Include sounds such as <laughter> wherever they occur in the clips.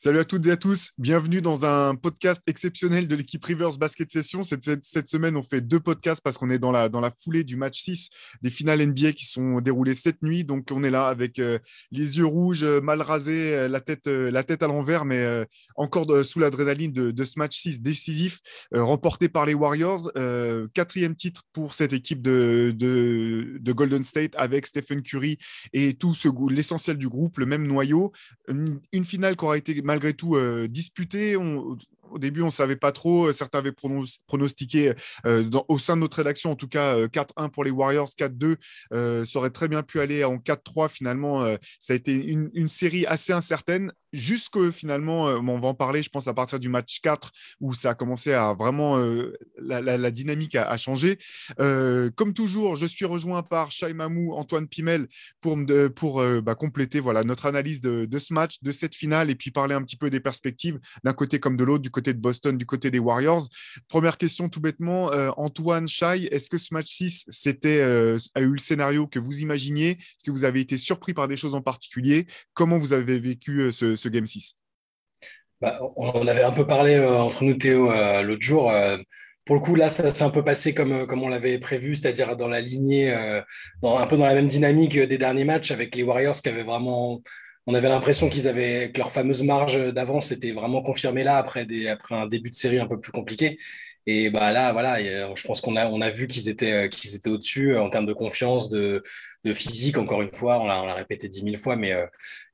Salut à toutes et à tous, bienvenue dans un podcast exceptionnel de l'équipe Rivers Basket Session. Cette, semaine, on fait deux podcasts parce qu'on est dans la, dans la foulée du match 6 des finales NBA qui sont déroulées cette nuit. Donc, on est là avec euh, les yeux rouges, euh, mal rasés, euh, la, tête, la tête à l'envers, mais encore sous l'adrénaline de, ce match 6 décisif remporté par les Warriors. quatrième titre pour cette équipe de, de, de, Golden State avec Stephen Curry et tout l'essentiel du groupe, le même noyau. Une finale qui aura été malgré tout euh, disputé. On, au début, on ne savait pas trop. Certains avaient pronostiqué euh, au sein de notre rédaction, en tout cas, 4-1 euh, pour les Warriors, 4-2. ça aurait très bien pu aller en 4-3. Finalement, ça a été une, série assez incertaine jusque finalement, euh, on va en parler, je pense, à partir du match 4, où ça a commencé à vraiment, euh, la, dynamique a, changé. Euh, comme toujours, je suis rejoint par Shai Mamou, Antoine Pimel, pour, bah, compléter voilà, notre analyse de, ce match, de cette finale, et puis parler un petit peu des perspectives d'un côté comme de l'autre, du côté de Boston, du côté des Warriors. Première question tout bêtement, Antoine, Shai, est-ce que ce match 6 c'était, a eu le scénario que vous imaginiez? Est-ce que vous avez été surpris par des choses en particulier? Comment vous avez vécu ce, ce Game 6 bah, On avait un peu parlé euh, entre nous, Théo, euh, l'autre jour. Euh, pour le coup, là, ça s'est un peu passé comme, comme on l'avait prévu, c'est-à-dire dans la lignée, un peu dans la même dynamique des derniers matchs avec les Warriors qui avaient vraiment. On avait l'impression qu'ils avaient que leur fameuse marge d'avance était vraiment confirmée là après, après un début de série un peu plus compliqué. Et bah là, voilà, je pense qu'on a, vu qu'ils étaient, étaient au-dessus en termes de confiance, de, de physique, encore une fois, on l'a répété dix mille fois, mais euh,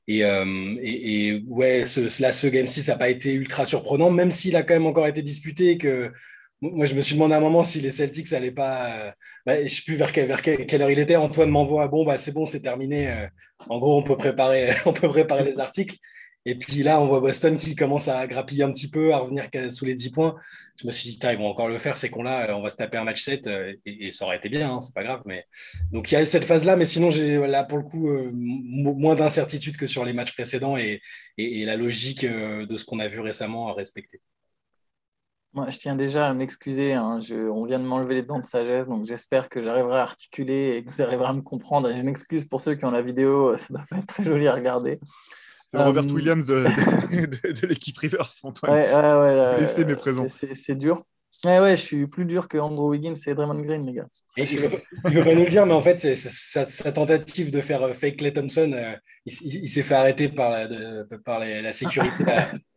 et, et, ouais, ce, là, ce Game 6 n'a pas été ultra surprenant, même s'il a quand même encore été disputé. Que, moi, je me suis demandé à un moment si les Celtics n'allaient pas. Euh, bah, je ne sais plus vers, quelle, vers quelle, heure il était. Antoine m'envoie Bon, bah, c'est bon, c'est terminé. Euh, en gros, on peut préparer, <laughs> on peut préparer les articles. Et puis là, on voit Boston qui commence à grappiller un petit peu, à revenir sous les 10 points. Je me suis dit, ils vont encore le faire, ces cons-là, on va se taper un match 7 euh, et, ça aurait été bien, hein, c'est pas grave. Mais... Donc il y a cette phase-là, mais sinon, j'ai là pour le coup euh, moins d'incertitude que sur les matchs précédents et, la logique euh, de ce qu'on a vu récemment à respecter. Moi, je tiens déjà à m'excuser. Hein. on vient de m'enlever les dents de sagesse, donc j'espère que j'arriverai à articuler et que vous arriverez à me comprendre. je m'excuse pour ceux qui ont la vidéo, ça ne doit pas être très joli à regarder. C'est Robert euh, Williams <laughs> de, de, l'équipe Rivers, Antoine. Ouais, ouais, Laissez mes présents. C'est dur. Ouais, ouais, je suis plus dur que Andrew Wiggins et Draymond Green, les gars. il ne veut pas nous le dire, mais en fait, sa, tentative de faire euh, fake Clay Thompson, euh, il, s'est fait arrêter par la, par la sécurité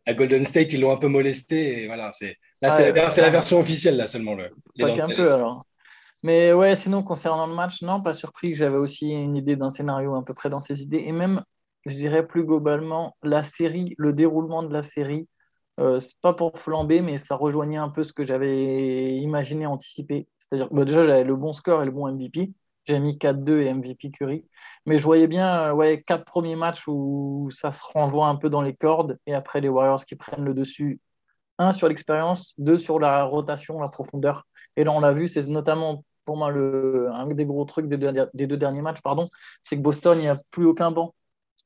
à, Golden State. Ils l'ont un peu molesté. Et voilà, c'est là, c'est la, version officielle, là seulement. Le, un peu alors. Mais ouais, sinon, concernant le match, non, pas surpris que j'avais aussi une idée d'un scénario à peu près dans ces idées. Et même je dirais plus globalement, la série, le déroulement de la série, euh, c'est pas pour flamber, mais ça rejoignait un peu ce que j'avais imaginé, anticipé. C'est-à-dire que bah, déjà, j'avais le bon score et le bon MVP. J'ai mis 4-2 et MVP Curry. Mais je voyais bien euh, ouais, quatre premiers matchs où ça se renvoie un peu dans les cordes et après les Warriors qui prennent le dessus. Un sur l'expérience, deux sur la rotation, la profondeur. Et là, on l'a vu, c'est notamment pour moi le, un des gros trucs des deux, derniers matchs, pardon, c'est que Boston, il n'y a plus aucun banc.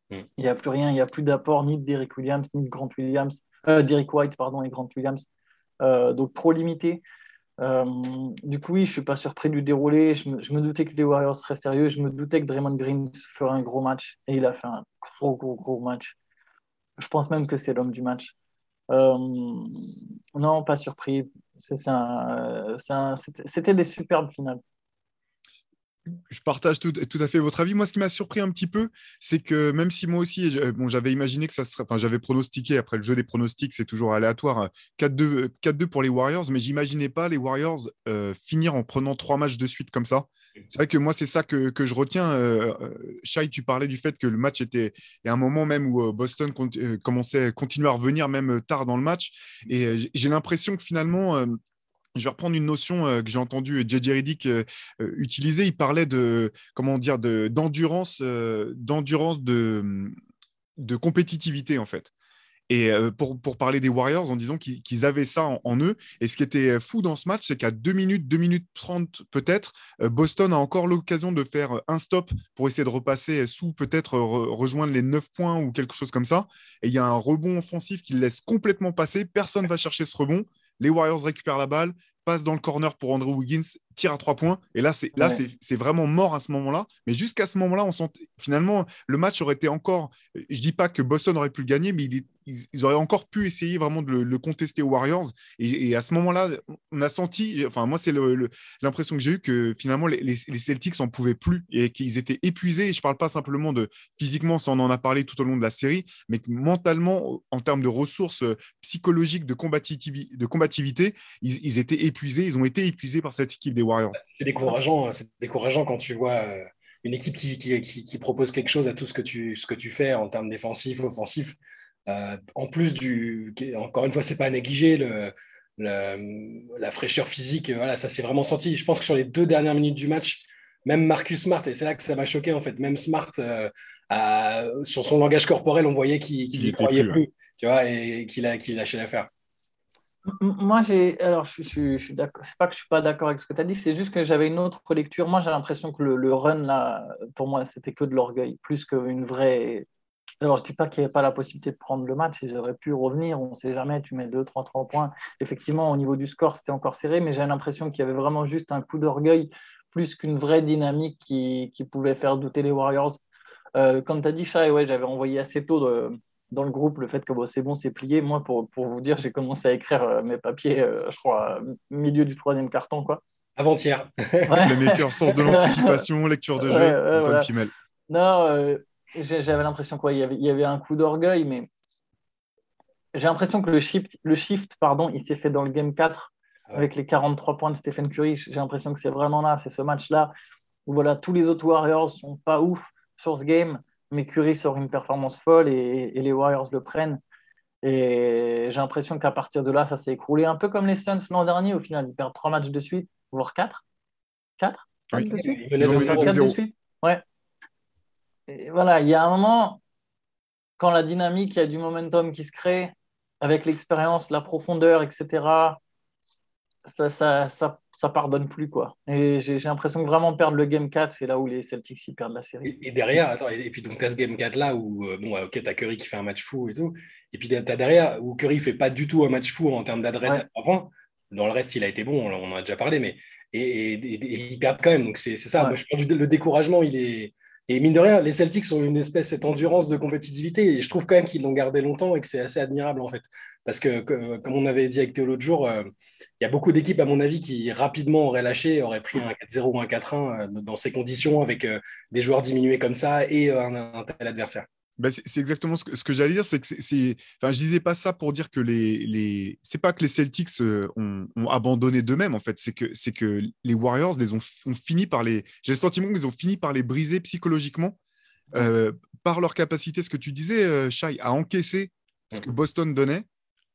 Mm. Il n'y a plus rien, il n'y a plus d'apport ni de Derrick Williams, ni de Grant Williams, euh, White, pardon, et Grant Williams. Euh, donc trop limité. Euh, du coup, oui, je ne suis pas surpris du déroulé. Je me, doutais que les Warriors seraient sérieux. Je me doutais que Draymond Green ferait un gros match. Et il a fait un gros, gros, gros match. Je pense même que c'est l'homme du match. non, pas surpris. C'était des superbes finales je partage tout, à fait votre avis. Moi, ce qui m'a surpris un petit peu, c'est que même si moi aussi, bon, j'avais imaginé que ça serait, enfin, j'avais pronostiqué après le jeu des pronostics, c'est toujours aléatoire, 4-2 hein, pour les Warriors, mais j'imaginais pas les Warriors euh, finir en prenant trois matchs de suite comme ça. C'est vrai que moi, c'est ça que, je retiens. Euh, euh, tu parlais du fait que le match était. Il un moment même où Boston commençait à continuer à revenir, même tard dans le match. Et j'ai l'impression que finalement, je vais reprendre une notion euh, que j'ai entendue JJ Riddick euh, euh, utiliser. Il parlait de comment dire d'endurance, d'endurance de, de compétitivité en fait. Et pour, pour, parler des Warriors, en disant qu'ils avaient ça en, eux. Et ce qui était fou dans ce match, c'est qu'à 2 minutes, 2 minutes 30 peut-être, Boston a encore l'occasion de faire un stop pour essayer de repasser sous, peut-être rejoindre les 9 points ou quelque chose comme ça. Et il y a un rebond offensif qui laisse complètement passer. Personne ne va chercher ce rebond. Les Warriors récupèrent la balle, passent dans le corner pour Andrew Wiggins, tire à trois points. Et là, c'est là, c'est vraiment mort à ce moment-là. Mais jusqu'à ce moment-là, on sent finalement le match aurait été encore. Je dis pas que Boston aurait pu le gagner, mais ils, auraient encore pu essayer vraiment de le, contester aux Warriors. Et, à ce moment-là, on a senti, enfin moi c'est l'impression que j'ai eue que finalement les, Celtics en pouvaient plus et qu'ils étaient épuisés. Et je parle pas simplement de physiquement, ça on en a parlé tout au long de la série, mais mentalement, en termes de ressources psychologiques, de, combativité, de combativité ils, étaient épuisés. Ils ont été épuisés par cette équipe des Warriors. C'est décourageant, c'est décourageant quand tu vois euh, une équipe qui, qui, propose quelque chose à tout ce que tu, ce que tu fais en termes défensifs, offensifs. Euh, en plus du, encore une fois, c'est pas à négliger le, la fraîcheur physique. Voilà, ça s'est vraiment senti. Je pense que sur les deux dernières minutes du match, même Marcus Smart, et c'est là que ça m'a choqué en fait, même Smart, euh, sur son langage corporel, on voyait qu'il n'y croyait plus, tu vois, et qu'il a, qu'il lâchait l'affaire. Moi, j'ai. Alors, je, je, suis d'accord. C'est pas que je suis pas d'accord avec ce que tu as dit, c'est juste que j'avais une autre lecture. Moi, j'ai l'impression que le, run, là, pour moi, c'était que de l'orgueil, plus qu'une vraie. Alors, je dis pas qu'il n'y avait pas la possibilité de prendre le match, ils auraient pu revenir, on ne sait jamais, tu mets 2, 3, 3 points. Effectivement, au niveau du score, c'était encore serré, mais j'ai l'impression qu'il y avait vraiment juste un coup d'orgueil, plus qu'une vraie dynamique qui, pouvait faire douter les Warriors. Euh, comme tu as dit, Chai, ouais, j'avais envoyé assez tôt de, dans le groupe le fait que bon, c'est bon, c'est plié. Moi, pour, pour vous dire, j'ai commencé à écrire euh, mes papiers, euh, je crois, milieu du troisième carton. quoi. Avant-hier. <laughs> le meilleur sens de l'anticipation, lecture de jeu, Non, euh, j'avais l'impression qu'il y, avait, il y avait un coup d'orgueil, mais j'ai l'impression que le shift, le shift pardon, il s'est fait dans le game 4 ah avec les 43 points de Stephen Curry. J'ai l'impression que c'est vraiment là, c'est ce match-là où voilà, tous les autres Warriors sont pas ouf sur ce game mais Curry sort une performance folle et, les Warriors le prennent. Et j'ai l'impression qu'à partir de là, ça s'est écroulé. Un peu comme les Suns l'an dernier, au final, ils perdent trois matchs de suite, voire quatre. Quatre oui. de suite de suite Ouais. Et voilà, il y a un moment, quand la dynamique, il y a du momentum qui se crée, avec l'expérience, la profondeur, etc., ça, ça, ça, ça, pardonne plus. quoi. Et j'ai l'impression que vraiment perdre le Game 4, c'est là où les Celtics perdent la série. Et, derrière, attends, et, puis donc tu as ce Game 4 là où, euh, bon, ok, tu as Curry qui fait un match fou et tout. Et puis tu as derrière où Curry fait pas du tout un match fou en termes d'adresse à trois points. Dans le reste, il a été bon, on en a déjà parlé, mais et, ils perdent quand même. Donc c'est ça. Moi, je pense que le découragement, il est, et mine de rien, les Celtics ont une espèce cette endurance de compétitivité et je trouve quand même qu'ils l'ont gardé longtemps et que c'est assez admirable en fait. Parce que comme on avait dit avec Théo l'autre jour, euh, il y a beaucoup d'équipes à mon avis qui rapidement auraient lâché, auraient pris un 4-0 ou un 4-1 euh, dans ces conditions avec euh, des joueurs diminués comme ça et un tel adversaire. Bah, c'est exactement ce que, ce que j'allais dire. C'est que c'est, enfin, je disais pas ça pour dire que les, les... c'est pas que les Celtics euh, ont, abandonné d'eux-mêmes en fait. C'est que c'est que les Warriors les ont, fini par les. J'ai le sentiment qu'ils ont fini par les briser psychologiquement euh, par leur capacité, ce que tu disais, euh, Shai, à encaisser ce que Boston donnait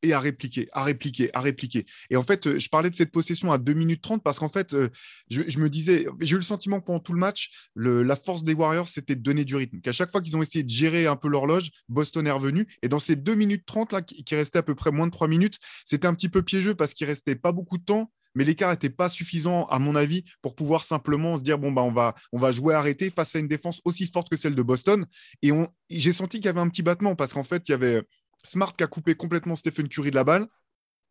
et à répliquer, à répliquer, à répliquer. Et en fait, euh, je parlais de cette possession à 2 minutes 30 parce qu'en fait, euh, je, me disais, j'ai eu le sentiment pendant tout le match, la force des Warriors, c'était de donner du rythme. Qu'à chaque fois qu'ils ont essayé de gérer un peu l'horloge, Boston est revenu. Et dans ces 2 minutes 30, là, qui, restaient à peu près moins de 3 minutes, c'était un petit peu piégeux parce qu'il restait pas beaucoup de temps. Mais l'écart n'était pas suffisant, à mon avis, pour pouvoir simplement se dire bon, bah, on, va, on va jouer arrêté face à une défense aussi forte que celle de Boston. Et j'ai senti qu'il y avait un petit battement parce qu'en fait, il y avait Smart qui a coupé complètement Stephen Curry de la balle.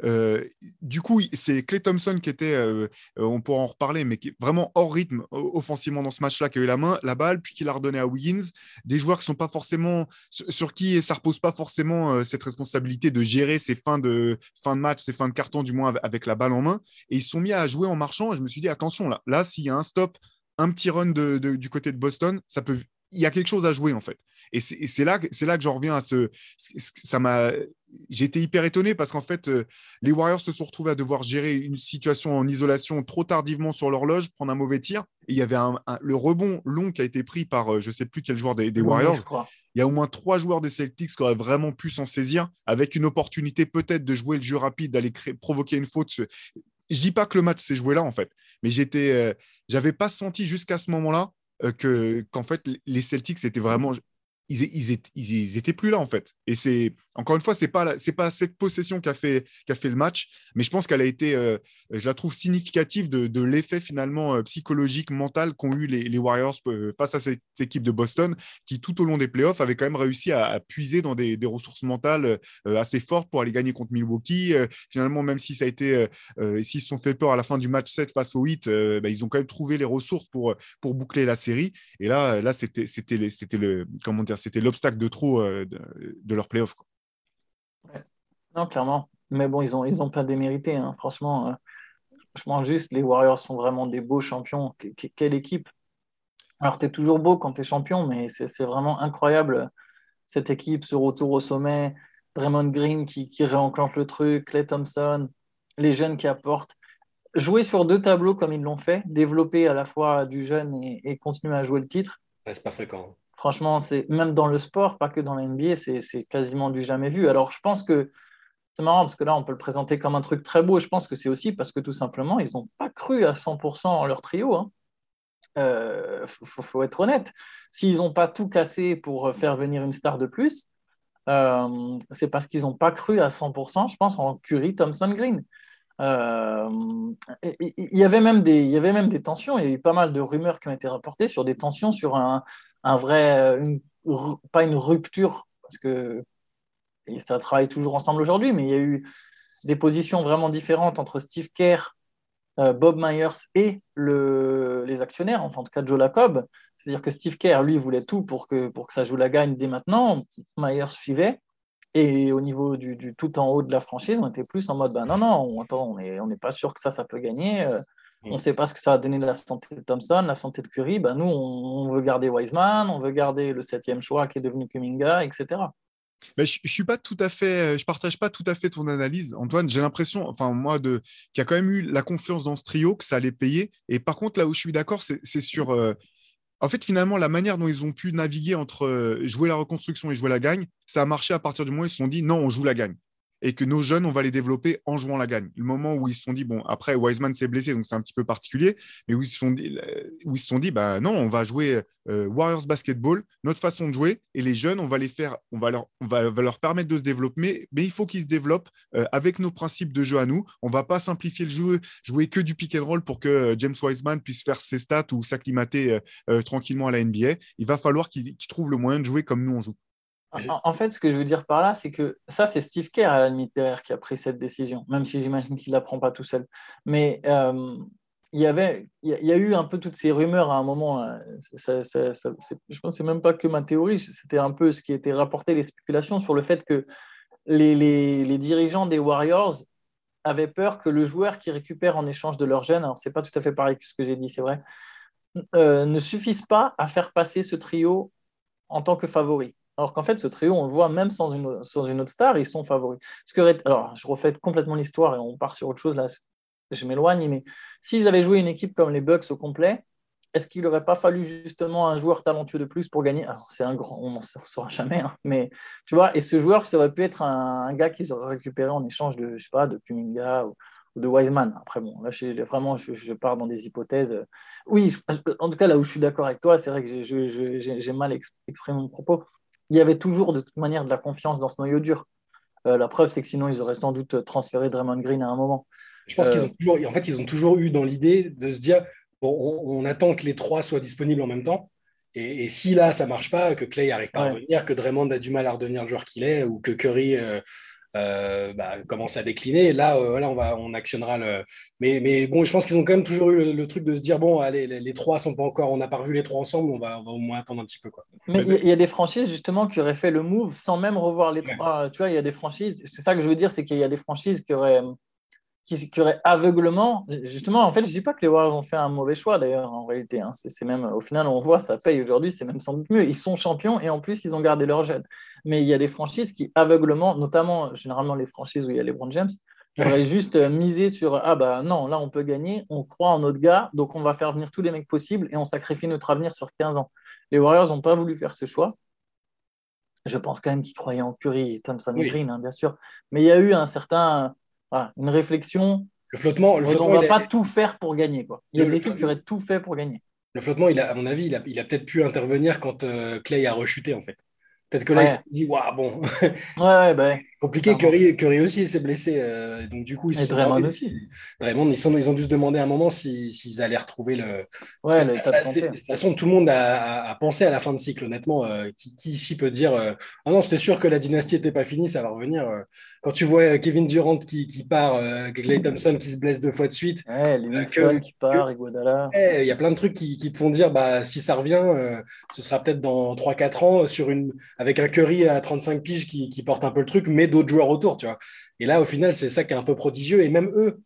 Euh, du coup, c'est Clay Thompson qui était, euh, euh, on pourra en reparler, mais qui vraiment hors rythme offensivement dans ce match-là, qui a eu la main, la balle, puis qui l'a redonné à Wiggins. Des joueurs qui sont pas forcément sur qui ça repose pas forcément cette responsabilité de gérer ces fins de fin de match, ces fins de carton du moins avec la balle en main. Et ils se sont mis à jouer en marchant. Je me suis dit attention là, là s'il y a un stop, un petit run du côté de Boston, ça peut, il y a quelque chose à jouer en fait. Et c'est là, là que j'en reviens à ce. Ça m'a. J'ai été hyper étonné parce qu'en fait, euh, les Warriors se sont retrouvés à devoir gérer une situation en isolation trop tardivement sur l'horloge, prendre un mauvais tir. Et il y avait un, le rebond long qui a été pris par euh, je ne sais plus quel joueur des, Warriors. Il y a au moins trois joueurs des Celtics qui auraient vraiment pu s'en saisir avec une opportunité peut-être de jouer le jeu rapide, d'aller provoquer une faute. Je dis pas que le match s'est joué là en fait, mais j'étais, euh, j'avais pas senti jusqu'à ce moment-là que qu'en fait les Celtics étaient vraiment ils, ils, étaient, plus là en fait. Et c'est encore une fois, c'est pas pas cette possession qui a fait le match, mais je pense qu'elle a été, euh, je la trouve significative de, l'effet finalement euh, psychologique mental qu'ont eu les, Warriors euh, face à cette équipe de Boston, qui tout au long des playoffs avait quand même réussi à, puiser dans des, ressources mentales assez fortes pour aller gagner contre Milwaukee. finalement, même si ça a été, s'ils se sont fait peur à la fin du match 7 face au 8, bah, ils ont quand même trouvé les ressources pour boucler la série. Et là, là, c'était c'était le comment dire c'était l'obstacle de trop euh, de, leur playoff. Non, clairement. Mais bon, ils ont, ils ont pas démérité. Hein. Franchement, je pense juste, les Warriors sont vraiment des beaux champions. quelle équipe Alors, tu es toujours beau quand tu es champion, mais c'est vraiment incroyable cette équipe, ce retour au sommet. Draymond Green qui, qui réenclenche le truc, Clay Thompson, les jeunes qui apportent. Jouer sur deux tableaux comme ils l'ont fait, développer à la fois du jeune et, continuer à jouer le titre. c'est pas fréquent. Franchement, c'est même dans le sport, pas que dans la NBA, c'est quasiment du jamais vu. Alors, je pense que c'est marrant parce que là, on peut le présenter comme un truc très beau. Je pense que c'est aussi parce que tout simplement, ils n'ont pas cru à 100% en leur trio. Il hein. euh, faut, être honnête. S'ils n'ont pas tout cassé pour faire venir une star de plus, euh, c'est parce qu'ils n'ont pas cru à 100%, je pense, en Curry, Thompson, Green. Euh, il y avait même des tensions. Il y a eu pas mal de rumeurs qui ont été rapportées sur des tensions sur un, un vrai, pas une rupture, parce que ça travaille toujours ensemble aujourd'hui, mais il y a eu des positions vraiment différentes entre Steve Kerr, euh, Bob Myers et le, les actionnaires, enfin en tout cas Joe Lacob. C'est-à-dire que Steve Kerr, lui, voulait tout pour que, pour que ça joue la gagne dès maintenant. Myers suivait. Et au niveau du, tout en haut de la franchise, on était plus en mode ben non, non, on n'est on pas sûr que ça, ça peut gagner. Euh, on ne mm. sait pas ce que ça va donner de la santé de Thompson, la santé de Curry. Ben, nous, on, veut garder Wiseman, on veut garder le septième choix qui est devenu Kuminga, etc. Mais je, je suis pas tout à fait, je partage pas tout à fait ton analyse, Antoine. J'ai l'impression, enfin moi, de qu'il y a quand même eu la confiance dans ce trio, que ça allait payer. Et par contre, là où je suis d'accord, c'est sur, euh, en fait, finalement, la manière dont ils ont pu naviguer entre euh, jouer la reconstruction et jouer la gagne, ça a marché à partir du moment où ils se sont dit non, on joue la gagne et que nos jeunes, on va les développer en jouant la gagne. Le moment où ils se sont dit, bon, après, Wiseman s'est blessé, donc c'est un petit peu particulier, mais où ils se sont dit, où ils se sont dit bah, non, on va jouer euh, Warriors Basketball, notre façon de jouer, et les jeunes, on va les faire, on va leur, permettre de se développer, mais, il faut qu'ils se développent euh, avec nos principes de jeu à nous. On va pas simplifier le jeu, jouer que du pick and roll pour que euh, James Wiseman puisse faire ses stats ou s'acclimater tranquillement à la NBA. Il va falloir qu'il trouve le moyen de jouer comme nous on joue. En, fait, ce que je veux dire par là, c'est que ça, c'est Steve Kerr à la limite derrière qui a pris cette décision, même si j'imagine qu'il ne la prend pas tout seul. Mais euh, il y avait, il y, a eu un peu toutes ces rumeurs à un moment. Hein. je pense que même pas que ma théorie, c'était un peu ce qui était rapporté, les spéculations sur le fait que les, les, dirigeants des Warriors avaient peur que le joueur qui récupère en échange de leur gène, alors c'est pas tout à fait pareil que ce que j'ai dit, c'est vrai, euh, ne suffise pas à faire passer ce trio en tant que favori. Alors qu'en fait, ce trio, on le voit même sans une, autre star, ils sont favoris. Ce que, alors, je refais complètement l'histoire et on part sur autre chose. Là, je m'éloigne, mais s'ils avaient joué une équipe comme les Bucks au complet, est-ce qu'il n'aurait pas fallu justement un joueur talentueux de plus pour gagner? Alors, c'est un grand, on n'en saura jamais, hein, mais tu vois, et ce joueur, ça aurait pu être un, gars qu'ils auraient récupéré en échange de, je sais pas, de Kuminga ou, de Wiseman. Après, bon, là, vraiment, je, pars dans des hypothèses. Oui, en tout cas, là où je suis d'accord avec toi, c'est vrai que j'ai mal exprimé mon propos il y avait toujours de toute manière de la confiance dans ce noyau dur. Euh, la preuve, c'est que sinon, ils auraient sans doute transféré Draymond Green à un moment. Je pense qu'ils ont toujours, en fait, ils ont toujours eu dans l'idée de se dire, bon, on, attend que les trois soient disponibles en même temps. Et, si là, ça marche pas, que Clay arrive pas à revenir, que Draymond a du mal à redevenir le joueur qu'il est, ou que Curry euh, euh, bah, commence à décliner. Là, euh, on, va, on actionnera le. Mais, mais bon, je pense qu'ils ont quand même toujours eu le, truc de se dire bon, allez, les, trois sont pas encore, on n'a pas revu les trois ensemble, on va, au moins attendre un petit peu. Quoi. Mais il y, a des franchises justement qui auraient fait le move sans même revoir les trois. Tu vois, il y a des franchises, c'est ça que je veux dire, c'est qu'il y a des franchises qui auraient qui, aurait aveuglement. Justement, en fait, je ne dis pas que les Warriors ont fait un mauvais choix, d'ailleurs, en réalité. Hein. C'est même, au final, on voit, ça paye aujourd'hui, c'est même sans doute mieux. Ils sont champions et en plus, ils ont gardé leur jeune. Mais il y a des franchises qui, aveuglement, notamment, généralement, les franchises où il y a les Brown James, auraient <laughs> juste euh, misé sur Ah, bah non, là, on peut gagner, on croit en notre gars, donc on va faire venir tous les mecs possibles et on sacrifie notre avenir sur 15 ans. Les Warriors n'ont pas voulu faire ce choix. Je pense quand même qu'ils croyaient en Curry, Thompson et Green, hein, bien sûr. Mais il y a eu un certain une réflexion. Le flottement, on ne va pas tout faire pour gagner. Quoi. Il y a des équipes qui auraient tout fait pour gagner. Le flottement, il a, à mon avis, il a, il a peut-être pu intervenir quand euh, Clay a rechuté, en fait. Peut-être que là, il s'est dit, waouh, bon. <laughs> ouais, bah, compliqué. Curry, Curry, aussi s'est blessé. Euh, donc, du coup, ils Et Draymond aussi. Draymond, ils, sont, ils ont dû se demander à un moment s'ils allaient retrouver le. Ouais, le de, toute façon, tout le monde a, a, pensé à la fin de cycle, honnêtement. Euh, qui, qui, ici peut dire euh, Ah non, c'était sûr que la dynastie n'était pas finie, ça va revenir. quand tu vois Kevin Durant qui, qui part, Clay Thompson qui se blesse deux fois de suite. Ouais, les qui part, Iguodala. Il y a plein de trucs qui, qui, te font dire bah, si ça revient, ce sera peut-être dans 3-4 ans sur une avec un Curry à 35 piges qui, porte un peu le truc, mais d'autres joueurs autour, tu vois. Et là, au final, c'est ça qui est un peu prodigieux. Et même eux,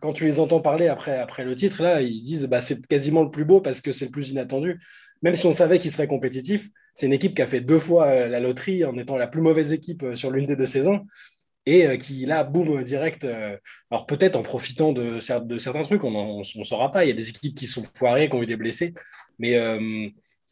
quand tu les entends parler après, après le titre, là, ils disent bah, c'est quasiment le plus beau parce que c'est le plus inattendu. Même si on savait qu'il serait compétitif, c'est une équipe qui a fait deux fois euh, la loterie en étant la plus mauvaise équipe euh, sur l'une des deux saisons et euh, qui là, boum, direct. alors peut-être en profitant de, de, certains trucs, on ne saura pas. Il y a des équipes qui sont foirées, qui ont eu des blessés, mais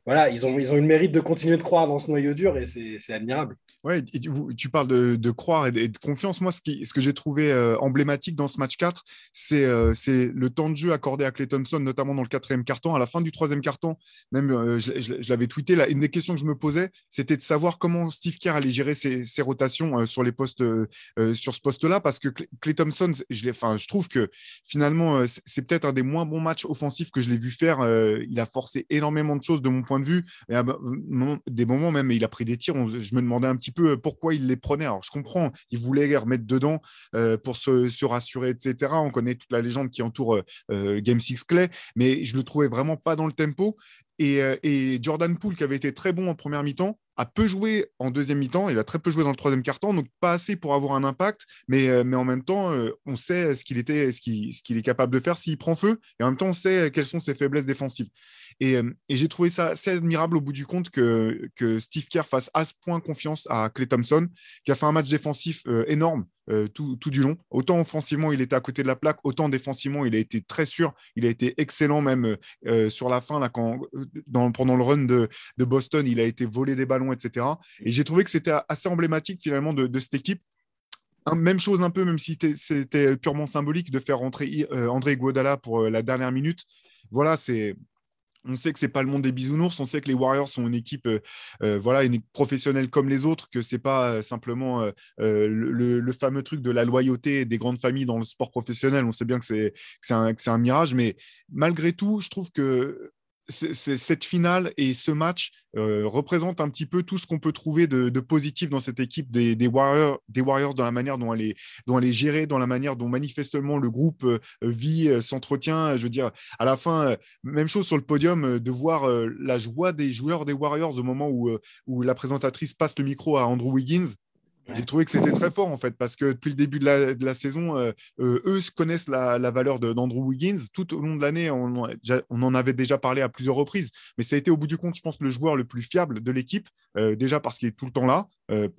voilà, ils ont, ils ont eu le mérite de continuer de croire dans ce noyau dur et c'est admirable. Ouais, tu, parles de, croire et de, confiance. Moi, ce, ce que j'ai trouvé euh, emblématique dans ce match 4, euh, c'est le temps de jeu accordé à Clay Thompson, notamment dans le quatrième carton. À la fin du troisième carton, même euh, je, l'avais tweeté, une des questions que je me posais, c'était de savoir comment Steve Kerr allait gérer ses, rotations sur, les postes, sur ce poste-là, parce que Clay Thompson, je, je trouve que finalement, c'est peut-être un des moins bons matchs offensifs que je l'ai vu faire. il a forcé énormément de choses de mon point de vue. Et à des moments même, il a pris des tirs. je me demandais un petit peu euh, pourquoi il les prenait. Alors, je comprends, il voulait les remettre dedans euh, pour se, rassurer, etc. On connaît toute la légende qui entoure euh, Game 6 Clay, mais je le trouvais vraiment pas dans le tempo. Et, Jordan Poole, qui avait été très bon en première mi-temps, a peu joué en deuxième mi-temps. Il a très peu joué dans le troisième quart-temps, donc pas assez pour avoir un impact. Mais, mais en même temps, on sait ce qu'il était, ce qu'il est capable de faire s'il prend feu. Et en même temps, on sait quelles sont ses faiblesses défensives. Et, j'ai trouvé ça assez admirable au bout du compte que, que Steve Kerr fasse à ce point confiance à Clay Thompson, qui a fait un match défensif énorme. tout, tout, du long. Autant offensivement, il était à côté de la plaque, autant défensivement, il a été très sûr. Il a été excellent même sur la fin, là, quand, dans, pendant le run de, de, Boston, il a été volé des ballons, etc. Et j'ai trouvé que c'était assez emblématique finalement de, de cette équipe. même chose un peu, même si c'était purement symbolique, de faire rentrer André Iguodala pour la dernière minute. Voilà, c'est on sait que c'est pas le monde des bisounours, on sait que les Warriors sont une équipe, euh, euh, voilà, une professionnelle comme les autres, que c'est pas euh, simplement le, fameux truc de la loyauté des grandes familles dans le sport professionnel. On sait bien que c'est un, un, mirage, mais malgré tout, je trouve que cette finale et ce match euh, représentent un petit peu tout ce qu'on peut trouver de, positif dans cette équipe des, Warriors, des Warriors dans la manière dont elle, est, gérée, dans la manière dont manifestement le groupe euh, vit, euh, s'entretient. Je veux dire, à la fin, même chose sur le podium, de voir la joie des joueurs des Warriors au moment où la présentatrice passe le micro à Andrew Wiggins. J'ai trouvé que c'était très fort en fait, parce que depuis le début de la, saison, euh, euh, eux connaissent la, valeur d'Andrew Wiggins. Tout au long de l'année, on, en avait déjà parlé à plusieurs reprises, mais ça a été au bout du compte, je pense, le joueur le plus fiable de l'équipe, euh, déjà parce qu'il est tout le temps là,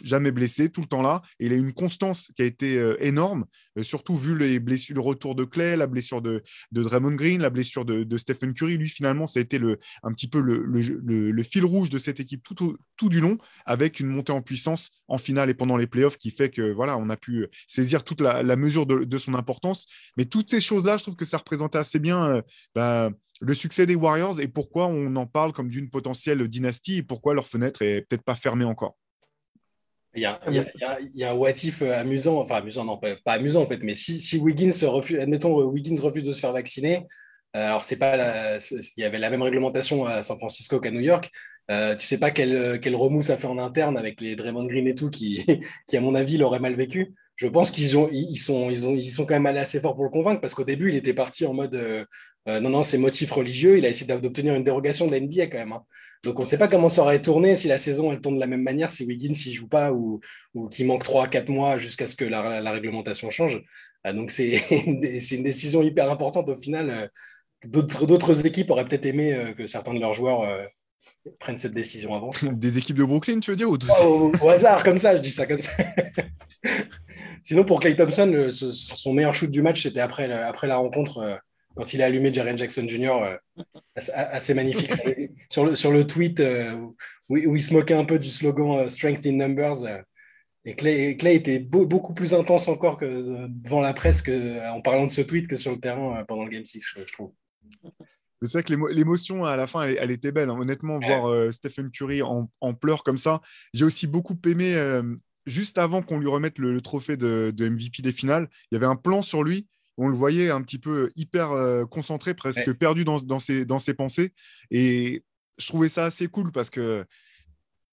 jamais blessé, tout le temps là. Il a une constance qui a été énorme, surtout vu les blessures, le retour de Clay, la blessure de, de Draymond Green, la blessure de, Stephen Curry. Lui, finalement, ça a été un petit peu le, fil rouge de cette équipe tout, tout du long, avec une montée en puissance en finale et pendant les playoffs qui fait que voilà, on a pu saisir toute la, mesure de, son importance. Mais toutes ces choses-là, je trouve que ça représentait assez bien euh, bah, le succès des Warriors et pourquoi on en parle comme d'une potentielle dynastie et pourquoi leur fenêtre est peut-être pas fermée encore. Il y, a, un what if euh, amusant, enfin amusant, non, pas, amusant en fait, mais si, si Wiggins refuse, admettons, Wiggins refuse de se faire vacciner, euh, alors c'est pas, il y avait la même réglementation à San Francisco qu'à New York, euh, tu sais pas quel, quel remous ça fait en interne avec les Draymond Green et tout, qui, <laughs> qui à mon avis l'auraient mal vécu. Je pense qu'ils ont, ils sont, ils ont, ils sont quand même allés assez fort pour le convaincre parce qu'au début, il était parti en mode euh, euh, non, non, c'est motif religieux. Il a essayé d'obtenir une dérogation de la NBA quand même. Hein. Donc on ne sait pas comment ça aurait tourné si la saison elle tourne de la même manière, si Wiggins ne joue pas ou, ou qu'il manque 3-4 mois jusqu'à ce que la, la, réglementation change. donc <laughs> c'est une, décision hyper importante au final. D'autres équipes auraient peut-être aimé que certains de leurs joueurs prennent cette décision avant. <laughs> Des équipes de Brooklyn, tu veux dire au, hasard, comme ça, je dis ça comme ça. <laughs> Sinon, pour Clay Thompson, son meilleur shoot du match, c'était après, après la rencontre, euh, quand il a allumé Jaren Jackson Jr., euh, assez, magnifique. <laughs> sur, le, sur le tweet euh, où, il se moquait un peu du slogan Strength in Numbers. et Clay, Clay était beaucoup plus intense encore que devant la presse en parlant de ce tweet que sur le terrain pendant le Game 6, je trouve. C'est vrai que l'émotion à la fin, elle, était belle. Hein. Honnêtement, voir euh, Stephen Curry en, pleurs comme ça. J'ai aussi beaucoup aimé, euh, juste avant qu'on lui remette le, trophée de, MVP des finales, il y avait un plan sur lui. On le voyait un petit peu hyper euh, concentré, presque perdu dans, dans, ses, dans ses pensées. Et je trouvais ça assez cool parce que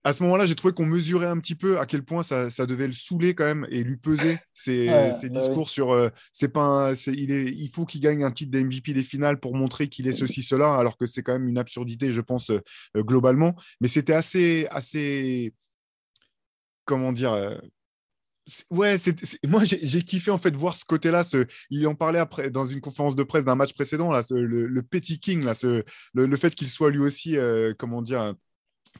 à ce moment-là, j'ai trouvé qu'on mesurait un petit peu à quel point ça, devait le saouler quand même et lui peser ses, bah discours sur euh, c'est pas il, est, il faut qu'il gagne un titre d'MVP des finales pour montrer qu'il est ceci, cela, alors que c'est quand même une absurdité, je pense, euh, globalement. Mais c'était assez, assez comment dire Ouais, moi j'ai kiffé en fait voir ce côté-là. Ce... Il en parlait après dans une conférence de presse d'un match précédent, là, le, le, Petit King, là, ce... le, fait qu'il soit lui aussi, comment dire,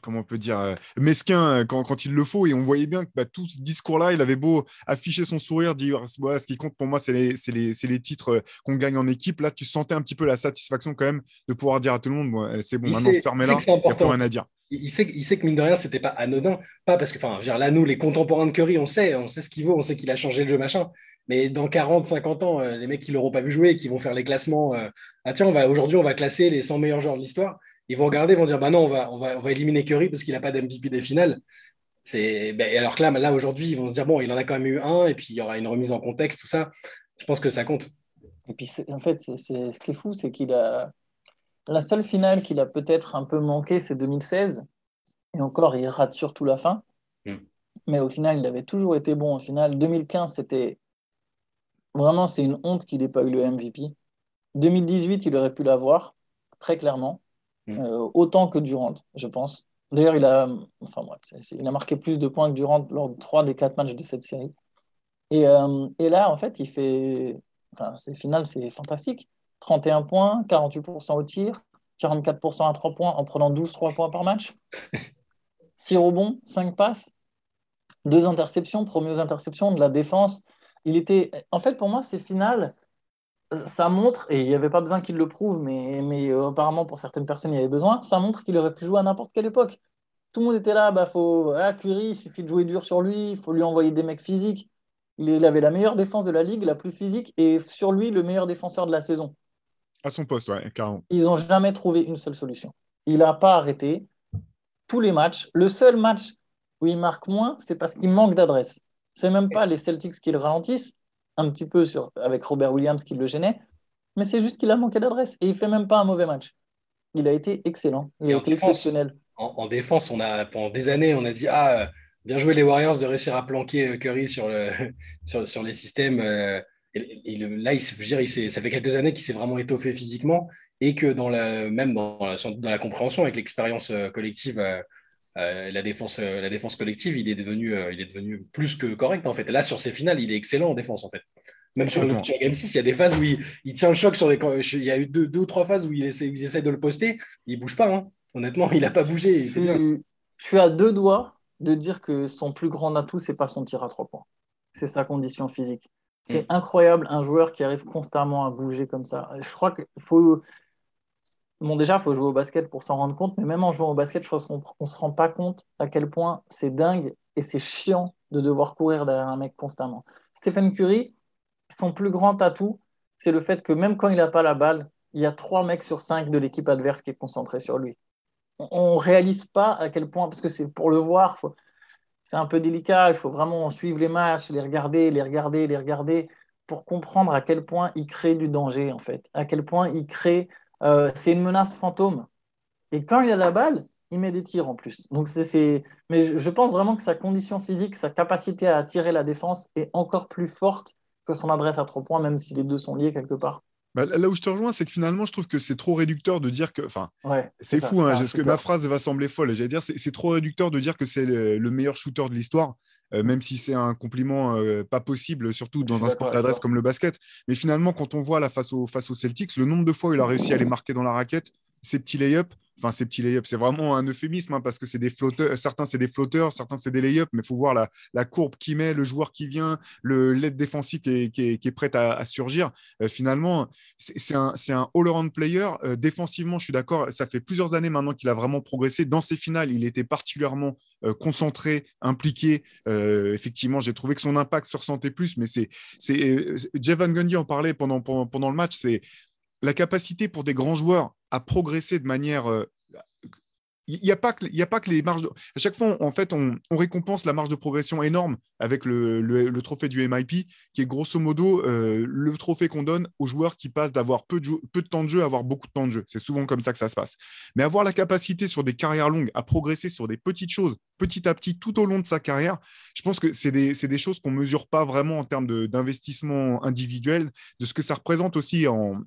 comment on peut dire, euh, mesquin euh, quand, quand, il le faut. Et on voyait bien que bah, tout ce discours-là, il avait beau afficher son sourire, dire ce qui compte pour moi, c'est les, les, les, titres euh, qu'on gagne en équipe. Là, tu sentais un petit peu la satisfaction quand même de pouvoir dire à tout le monde c'est bon, maintenant, fermez là, il n'y a plus rien à dire. Il sait, il sait que mine de rien, c'était pas anodin. Pas parce que, enfin, là, nous, les contemporains de Curry, on sait, on sait ce qu'il vaut, on sait qu'il a changé le jeu, machin. Mais dans 40, 50 ans, les mecs qui l'auront pas vu jouer, qui vont faire les classements, ah tiens, aujourd'hui, on va classer les 100 meilleurs joueurs de l'histoire ils vont regarder, ils vont dire bah non, on va, on va, on va éliminer Curry parce qu'il n'a pas d'MVP des finales. C'est, ben, alors que là, là aujourd'hui, ils vont se dire bon, il en a quand même eu un, et puis il y aura une remise en contexte, tout ça. Je pense que ça compte. Et puis en fait, c'est, ce qui est fou, c'est qu'il a la seule finale qu'il a peut-être un peu manqué, c'est 2016. Et encore, il rate surtout la fin. Hmm. Mais au final, il avait toujours été bon. Au final, 2015, c'était vraiment, c'est une honte qu'il n'ait pas eu le MVP. 2018, il aurait pu l'avoir, très clairement. Mm. Euh, autant que Durant, je pense. D'ailleurs, il a, enfin, il a marqué plus de points que Durant lors de trois des quatre matchs de cette série. Et, euh, et là, en fait, il fait. Enfin, c'est final, c'est fantastique. 31 points, 48% au tir, 44% à 3 points en prenant 12 3 points par match. <laughs> 6 rebonds, 5 passes, 2 interceptions, premières interceptions de la défense. Il était. En fait, pour moi, c'est final ça montre, et il n'y avait pas besoin qu'il le prouve, mais, mais euh, apparemment pour certaines personnes il y avait besoin, ça montre qu'il aurait pu jouer à n'importe quelle époque. Tout le monde était là, bah faut, ah, Curry, il suffit de jouer dur sur lui, il faut lui envoyer des mecs physiques. Il, avait la meilleure défense de la ligue, la plus physique, et sur lui, le meilleur défenseur de la saison. À son poste, ouais, carrément. Ils n'ont jamais trouvé une seule solution. Il n'a pas arrêté tous les matchs. Le seul match où il marque moins, c'est parce qu'il manque d'adresse. C'est même pas les Celtics qui le ralentissent, un petit peu sur, avec Robert Williams qui le gênait, mais c'est juste qu'il a manqué d'adresse et il fait même pas un mauvais match. Il a été excellent, il a été exceptionnel. En, défense, on a, pendant des années, on a dit Ah, bien joué les Warriors de réussir à planquer euh, Curry sur, le, <laughs> sur, les systèmes. Euh, et, là, il, je dire, il ça fait quelques années qu'il s'est vraiment étoffé physiquement et que dans la, même dans la, dans la compréhension avec l'expérience euh, collective, la, défense, la défense collective, il est, devenu, il est devenu plus que correct en fait. là, sur ses finales, il est excellent en défense en fait. Même sur, le, Game 6, il y a des phases où il, tient le choc sur les. Il y a eu deux, deux ou trois phases où il essaie, il essaie de le poster. Il ne bouge pas. Hein. Honnêtement, il n'a pas bougé. je, suis à deux doigts de dire que son plus grand atout, c'est pas son tir à trois points. C'est sa condition physique. C'est mm. incroyable un joueur qui arrive constamment à bouger comme ça. Je crois qu'il faut. Bon, déjà, il faut jouer au basket pour s'en rendre compte, mais même en jouant au basket, je pense qu'on ne se rend pas compte à quel point c'est dingue et c'est chiant de devoir courir derrière un mec constamment. Stephen Curry, son plus grand atout, c'est le fait que même quand il n'a pas la balle, il y a trois mecs sur cinq de l'équipe adverse qui est concentré sur lui. On ne réalise pas à quel point, parce que c'est pour le voir, c'est un peu délicat, il faut vraiment suivre les matchs, les regarder, les regarder, les regarder, pour comprendre à quel point il crée du danger, en fait, à quel point il crée... Euh, c'est une menace fantôme. Et quand il a la balle, il met des tirs en plus. Donc c'est, Mais je pense vraiment que sa condition physique, sa capacité à attirer la défense est encore plus forte son adresse à trois points, même si les deux sont liés quelque part. Bah, là où je te rejoins, c'est que finalement, je trouve que c'est trop réducteur de dire que. Enfin, c'est fou, hein, que ma phrase va sembler folle. J'allais dire, c'est trop réducteur de dire que c'est le, meilleur shooter de l'histoire. Euh, même si c'est un compliment euh, pas possible, surtout dans un sport d'adresse comme le basket. Mais finalement, quand on voit la face, au, face aux Celtics, le nombre de fois où il a réussi à les marquer dans la raquette, ces petits lay-ups, enfin ces petits lay-ups, c'est vraiment un euphémisme hein, parce que c'est des flotteurs, certains c'est des flotteurs, certains c'est des lay-ups, mais il faut voir la, courbe qui met, le joueur qui vient, l'aide défensif qui est, qui, prêt à, surgir. Euh, finalement, c'est un, un all-around player. Euh, défensivement, je suis d'accord, ça fait plusieurs années maintenant qu'il a vraiment progressé. Dans ses finales, il était particulièrement euh, concentré, impliqué. effectivement, j'ai trouvé que son impact se ressentait plus, mais c'est Jeff Van Gundy en parlait pendant, pendant, pendant le match. C'est la capacité pour des grands joueurs à progresser de manière euh, il n'y a, pas que, les marges. De... À chaque fois, en fait, on, récompense la marge de progression énorme avec le, trophée du MIP, qui est grosso modo euh, le trophée qu'on donne aux joueurs qui passent d'avoir peu de, temps de jeu à avoir beaucoup de temps de jeu. C'est souvent comme ça que ça se passe. Mais avoir la capacité sur des carrières longues à progresser sur des petites choses, petit à petit, tout au long de sa carrière, je pense que c'est des, choses qu'on ne mesure pas vraiment en termes d'investissement individuel, de ce que ça représente aussi en,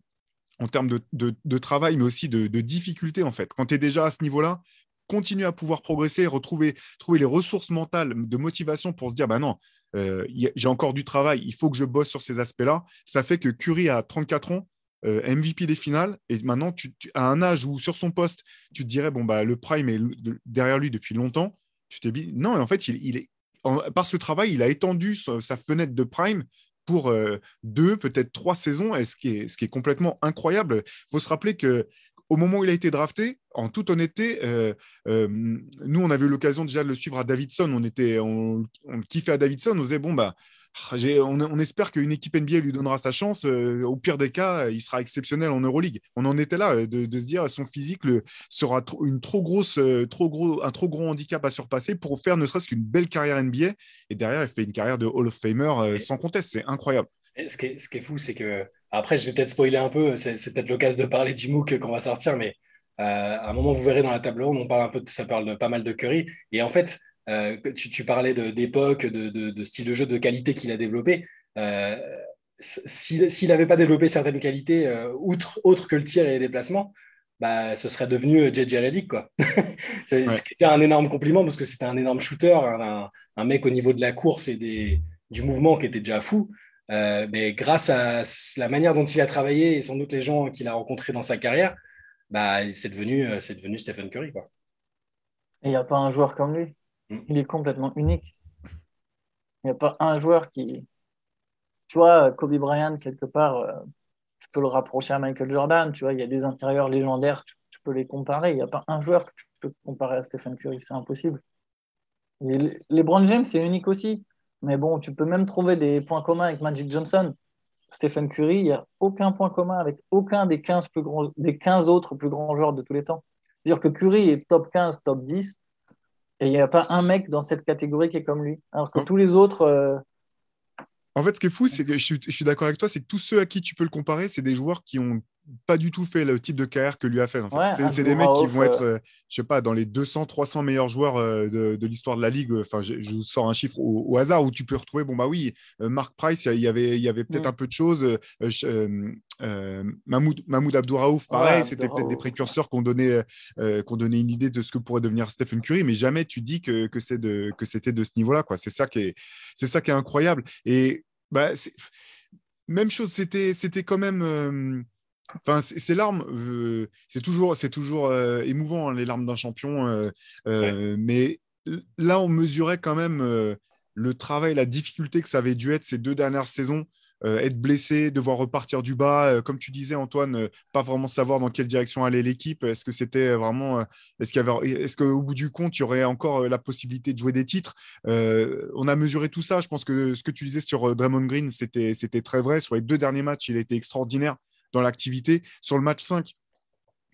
en termes de, travail, mais aussi de, difficulté, en fait. Quand tu es déjà à ce niveau-là, continuer à pouvoir progresser, retrouver trouver les ressources mentales de motivation pour se dire, bah non, euh, j'ai encore du travail, il faut que je bosse sur ces aspects-là. Ça fait que Curry a 34 ans, euh, MVP des finales, et maintenant, tu, à un âge où sur son poste, tu te dirais, bon, bah, le prime est derrière lui depuis longtemps, tu t'es dit, non, en fait, il, est, par ce travail, il a étendu sa, fenêtre de prime pour euh, deux, peut-être trois saisons, et ce qui est, ce qui est complètement incroyable. Il faut se rappeler que au moment où il a été drafté, en toute honnêteté, euh, euh, nous, on avait eu l'occasion déjà de le suivre à Davidson. On, était, on, kiffait à Davidson. On disait, bon, bah, on, espère qu'une équipe NBA lui donnera sa chance. Euh, au pire des cas, il sera exceptionnel en Euroleague. On en était là de, se dire son physique le, sera une trop grosse, trop gros, un trop gros handicap à surpasser pour faire ne serait-ce qu'une belle carrière NBA. Et derrière, il fait une carrière de Hall of Famer sans conteste. C'est incroyable. Ce qui est, ce qui est fou, c'est que après, je vais peut-être spoiler un peu, c'est peut-être l'occasion de parler du MOOC qu'on va sortir, mais euh, à un moment, vous verrez dans la table ronde, on parle un peu de, ça parle de, pas mal de Curry. Et en fait, euh, tu, parlais d'époque, de, style de jeu, de qualité qu'il a développé. Euh, s'il n'avait pas développé certaines qualités, outre, autre que le tir et les déplacements, bah, ce serait devenu JJ Redick. <laughs> c'est un énorme compliment parce que c'était un énorme shooter, un, un, mec au niveau de la course et des, du mouvement qui était déjà fou. Euh, mais grâce à la manière dont il a travaillé et sans doute les gens qu'il a rencontrés dans sa carrière, bah, c'est devenu, euh, c'est devenu Stephen Curry. Quoi. il n'y a pas un joueur comme lui. Mm. Il est complètement unique. Il n'y a pas un joueur qui. Tu vois, Kobe Bryant, quelque part, euh, tu peux le rapprocher à Michael Jordan. Tu vois, il y a des intérieurs légendaires, tu, peux les comparer. Il n'y a pas un joueur que tu peux comparer à Stephen Curry. C'est impossible. les LeBron James, c'est unique aussi. Mais bon, tu peux même trouver des points communs avec Magic Johnson. Stephen Curry, il n'y a aucun point commun avec aucun des 15, plus grands, des 15 autres plus grands joueurs de tous les temps. C'est-à-dire que Curry est top 15, top 10, et il n'y a pas un mec dans cette catégorie qui est comme lui. Alors que tous les autres. Euh, en fait, ce qui est fou, c'est que je suis, je suis d'accord avec toi, c'est que tous ceux à qui tu peux le comparer, c'est des joueurs qui ont pas du tout fait le type de carrière que lui a fait. En fait. c'est des mecs qui vont être, euh, je sais pas, dans les 200, 300 meilleurs joueurs euh, de, l'histoire de la ligue. Enfin, je, vous sors un chiffre au, hasard où tu peux retrouver, bon, bah oui, euh, Mark Price, il y avait, y avait peut-être mm. un peu de choses. Mahmoud, Mahmoud Abdouraouf, pareil, c'était peut-être des précurseurs qui ont, donné, donné une idée de ce que pourrait devenir Stephen Curry, mais jamais tu dis que, que c'était de, ce niveau-là. C'est ça, qui est, ça qui est incroyable. Et bah, même chose, c'était quand même Enfin, ces larmes, euh, c'est toujours, c'est toujours euh, émouvant hein, les larmes d'un champion, euh, mais là on mesurait quand même le travail, la difficulté que ça avait dû être ces deux dernières saisons, être blessé, devoir repartir du bas, comme tu disais Antoine, pas vraiment savoir dans quelle direction allait l'équipe. Est-ce que c'était vraiment, est-ce qu'il est-ce qu'au bout du compte il y aurait encore la possibilité de jouer des titres? On a mesuré tout ça. Je pense que ce que tu disais sur Draymond Green, c'était, c'était très vrai. Sur les deux derniers matchs, il a été extraordinaire dans l'activité. Sur le match 5,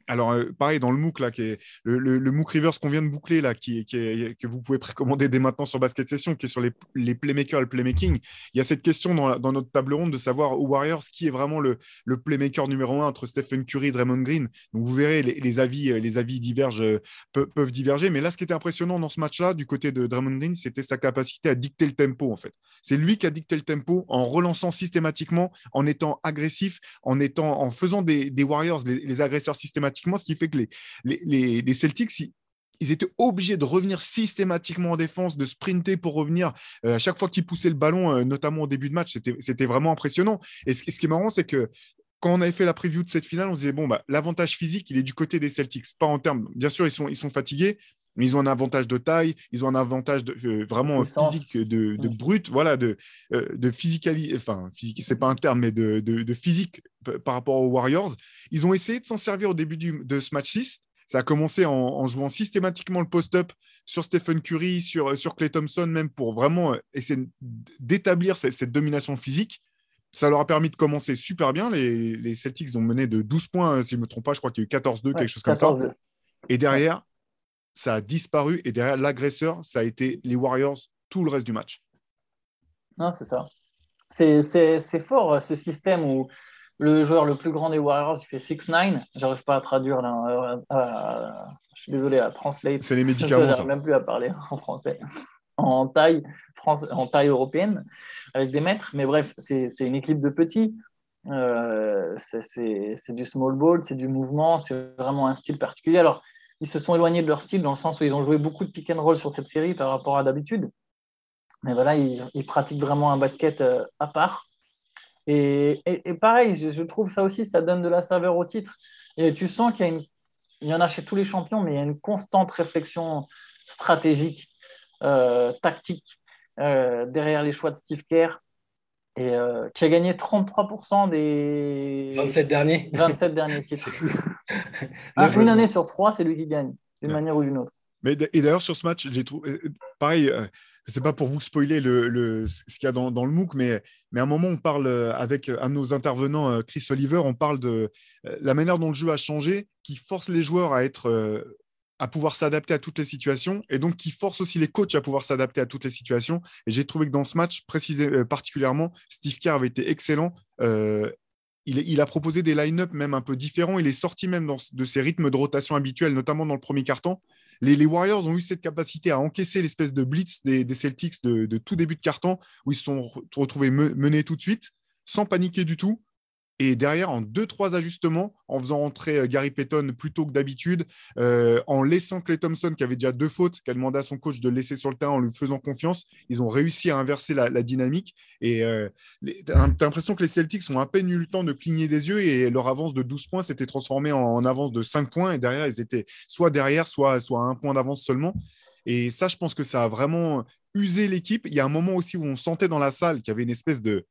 alors, euh, pareil, dans le MOOC, là, qui est le, le, MOOC Rivers qu'on vient de boucler, là, qui, que vous pouvez <laughs> précommander dès maintenant sur Basket Session, qui est sur les, playmakers et le playmaking, il y a cette question dans, notre table ronde de savoir aux Warriors qui est vraiment le, playmaker numéro un entre Stephen Curry et Draymond Green. Donc, vous verrez, les, avis, euh, les avis divergent, euh, peuvent, diverger. Mais là, ce qui était impressionnant dans ce match-là, du côté de Draymond Green, c'était sa capacité à dicter le tempo, en fait. C'est lui qui a dicté le tempo en relançant systématiquement, en étant agressif, en, étant, en faisant des, Warriors les, les agresseurs ce qui fait que les, les, Celtics, ils, étaient obligés de revenir systématiquement en défense, de sprinter pour revenir. Euh, à chaque fois qu'ils poussaient le ballon, euh, notamment au début de match, c'était vraiment impressionnant. Et ce, qui est marrant, c'est que quand on avait fait la preview de cette finale, on disait bon, bah, l'avantage physique, il est du côté des Celtics. Pas en termes, bien sûr, ils sont, ils sont fatigués, ils ont un avantage de taille, ils ont un avantage de, euh, vraiment physique, de, de, brut, voilà, de, de physicalité, enfin, physique, c'est pas un terme, mais de, de, physique par rapport aux Warriors. Ils ont essayé de s'en servir au début du, de ce match 6. Ça a commencé en, jouant systématiquement le post-up sur Stephen Curry, sur, sur Clay Thompson, même pour vraiment euh, essayer d'établir cette, domination physique. Ça leur a permis de commencer super bien. Les, les Celtics ont mené de 12 points, si je ne me trompe pas. Je crois qu'il y a eu 14-2, quelque chose comme ça. Et derrière, ça a disparu. Et derrière, l'agresseur, ça a été les Warriors tout le reste du match. Non, c'est ça. C'est fort ce système où le joueur le plus grand des Warriors, il fait 6-9. J'arrive pas à traduire là. Euh, je suis désolé à translate. C'est les <laughs> médicaments. Je même plus à parler en français. En taille, France, en taille européenne, avec des mètres. Mais bref, c'est une équipe de petits. Euh, c'est du small ball, c'est du mouvement, c'est vraiment un style particulier. Alors, ils se sont éloignés de leur style dans le sens où ils ont joué beaucoup de pick and roll sur cette série par rapport à d'habitude. Mais voilà, ils, pratiquent vraiment un basket euh, à part. Et, pareil, je, trouve ça aussi, ça donne de la saveur au titre. Et tu sens qu'il y, a une, il y en a chez tous les champions, mais il y a une constante réflexion stratégique, euh, tactique euh, derrière les choix de Steve Kerr. Et qui a gagné 33% des 27 derniers, 27 derniers titres. <laughs> une année sur trois, c'est lui qui gagne, d'une manière ou d'une autre. Mais, et d'ailleurs, sur ce match, j'ai trouvé. Pareil, c'est pas pour vous spoiler le, ce qu'il y a dans, le MOOC, mais, mais à un moment, on parle euh, avec un de nos intervenants, euh, Chris Oliver, on parle de euh, la manière dont le jeu a changé, qui force les joueurs à être à pouvoir s'adapter à toutes les situations et donc qui force aussi les coachs à pouvoir s'adapter à toutes les situations. Et j'ai trouvé que dans ce match, précisément, particulièrement, Steve Kerr avait été excellent. Il, a proposé des line-up même un peu différents. Il est sorti même de ses rythmes de rotation habituels, notamment dans le premier quart-temps les, Warriors ont eu cette capacité à encaisser l'espèce de blitz des, Celtics de, tout début de carton, où ils se sont retrouvés menés tout de suite, sans paniquer du tout. Et derrière, en deux, trois ajustements, en faisant entrer euh, Gary Payton plus tôt que d'habitude, euh, en laissant Clay Thompson, qui avait déjà deux fautes, qui a demandé à son coach de laisser sur le terrain en lui faisant confiance, ils ont réussi à inverser la, dynamique. Et euh, tu as l'impression que les Celtics ont à peine eu le temps de cligner des yeux et leur avance de 12 points s'était transformée en, avance de 5 points. Et derrière, ils étaient soit derrière, soit, soit à un point d'avance seulement. Et ça, je pense que ça a vraiment usé l'équipe. Il y a un moment aussi où on sentait dans la salle qu'il y avait une espèce de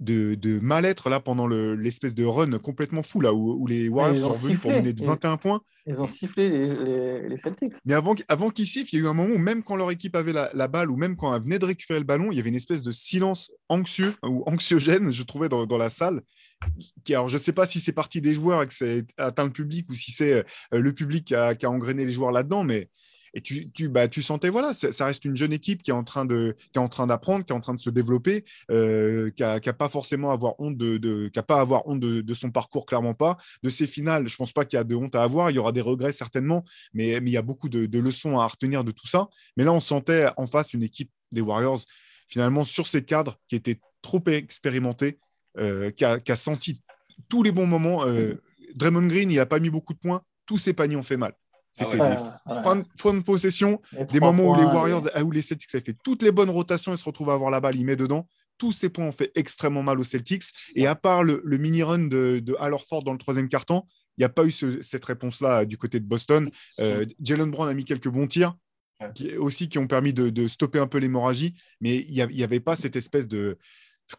de, mal-être là pendant l'espèce de run complètement fou là où, les Warriors sont revenus pour mener de 21 points. Ils ont sifflé les, Celtics. Mais avant, avant qu'ils sifflent, il y a eu un moment où même quand leur équipe avait la, balle ou même quand elle venait de récupérer le ballon, il y avait une espèce de silence anxieux ou anxiogène, je trouvais, dans, la salle. Qui, alors, je ne sais pas si c'est parti des joueurs et que c'est atteint le public ou si c'est euh, le public qui a, qui a engrainé les joueurs là-dedans, mais et tu, tu, bah, tu sentais, voilà, ça reste une jeune équipe qui est en train d'apprendre, qui est en train de se développer, euh, qui n'a pas forcément honte de, avoir honte de, son parcours, clairement pas. De ses finales, je pense pas qu'il y a de honte à avoir. Il y aura des regrets certainement, mais, mais il y a beaucoup de, leçons à retenir de tout ça. Mais là, on sentait en face une équipe des Warriors finalement sur ces cadres qui étaient trop expérimentés, euh, qui, a, qui, a, senti tous les bons moments. Euh, Draymond Green, il n'a pas mis beaucoup de points. Tous ses paniers ont fait mal. C'était fin, de possession, des moments où les Warriors, ah, où les Celtics avaient fait toutes les bonnes rotations, ils se retrouvent à avoir la balle, il met dedans. Tous ces points ont fait extrêmement mal aux Celtics. Et à part le, mini-run de, de Ford dans le troisième quart-temps, il n'y a pas eu cette réponse-là du côté de Boston. Euh, Jalen Brown a mis quelques bons tirs qui, aussi qui ont permis de, stopper un peu l'hémorragie, mais il n'y avait pas cette espèce de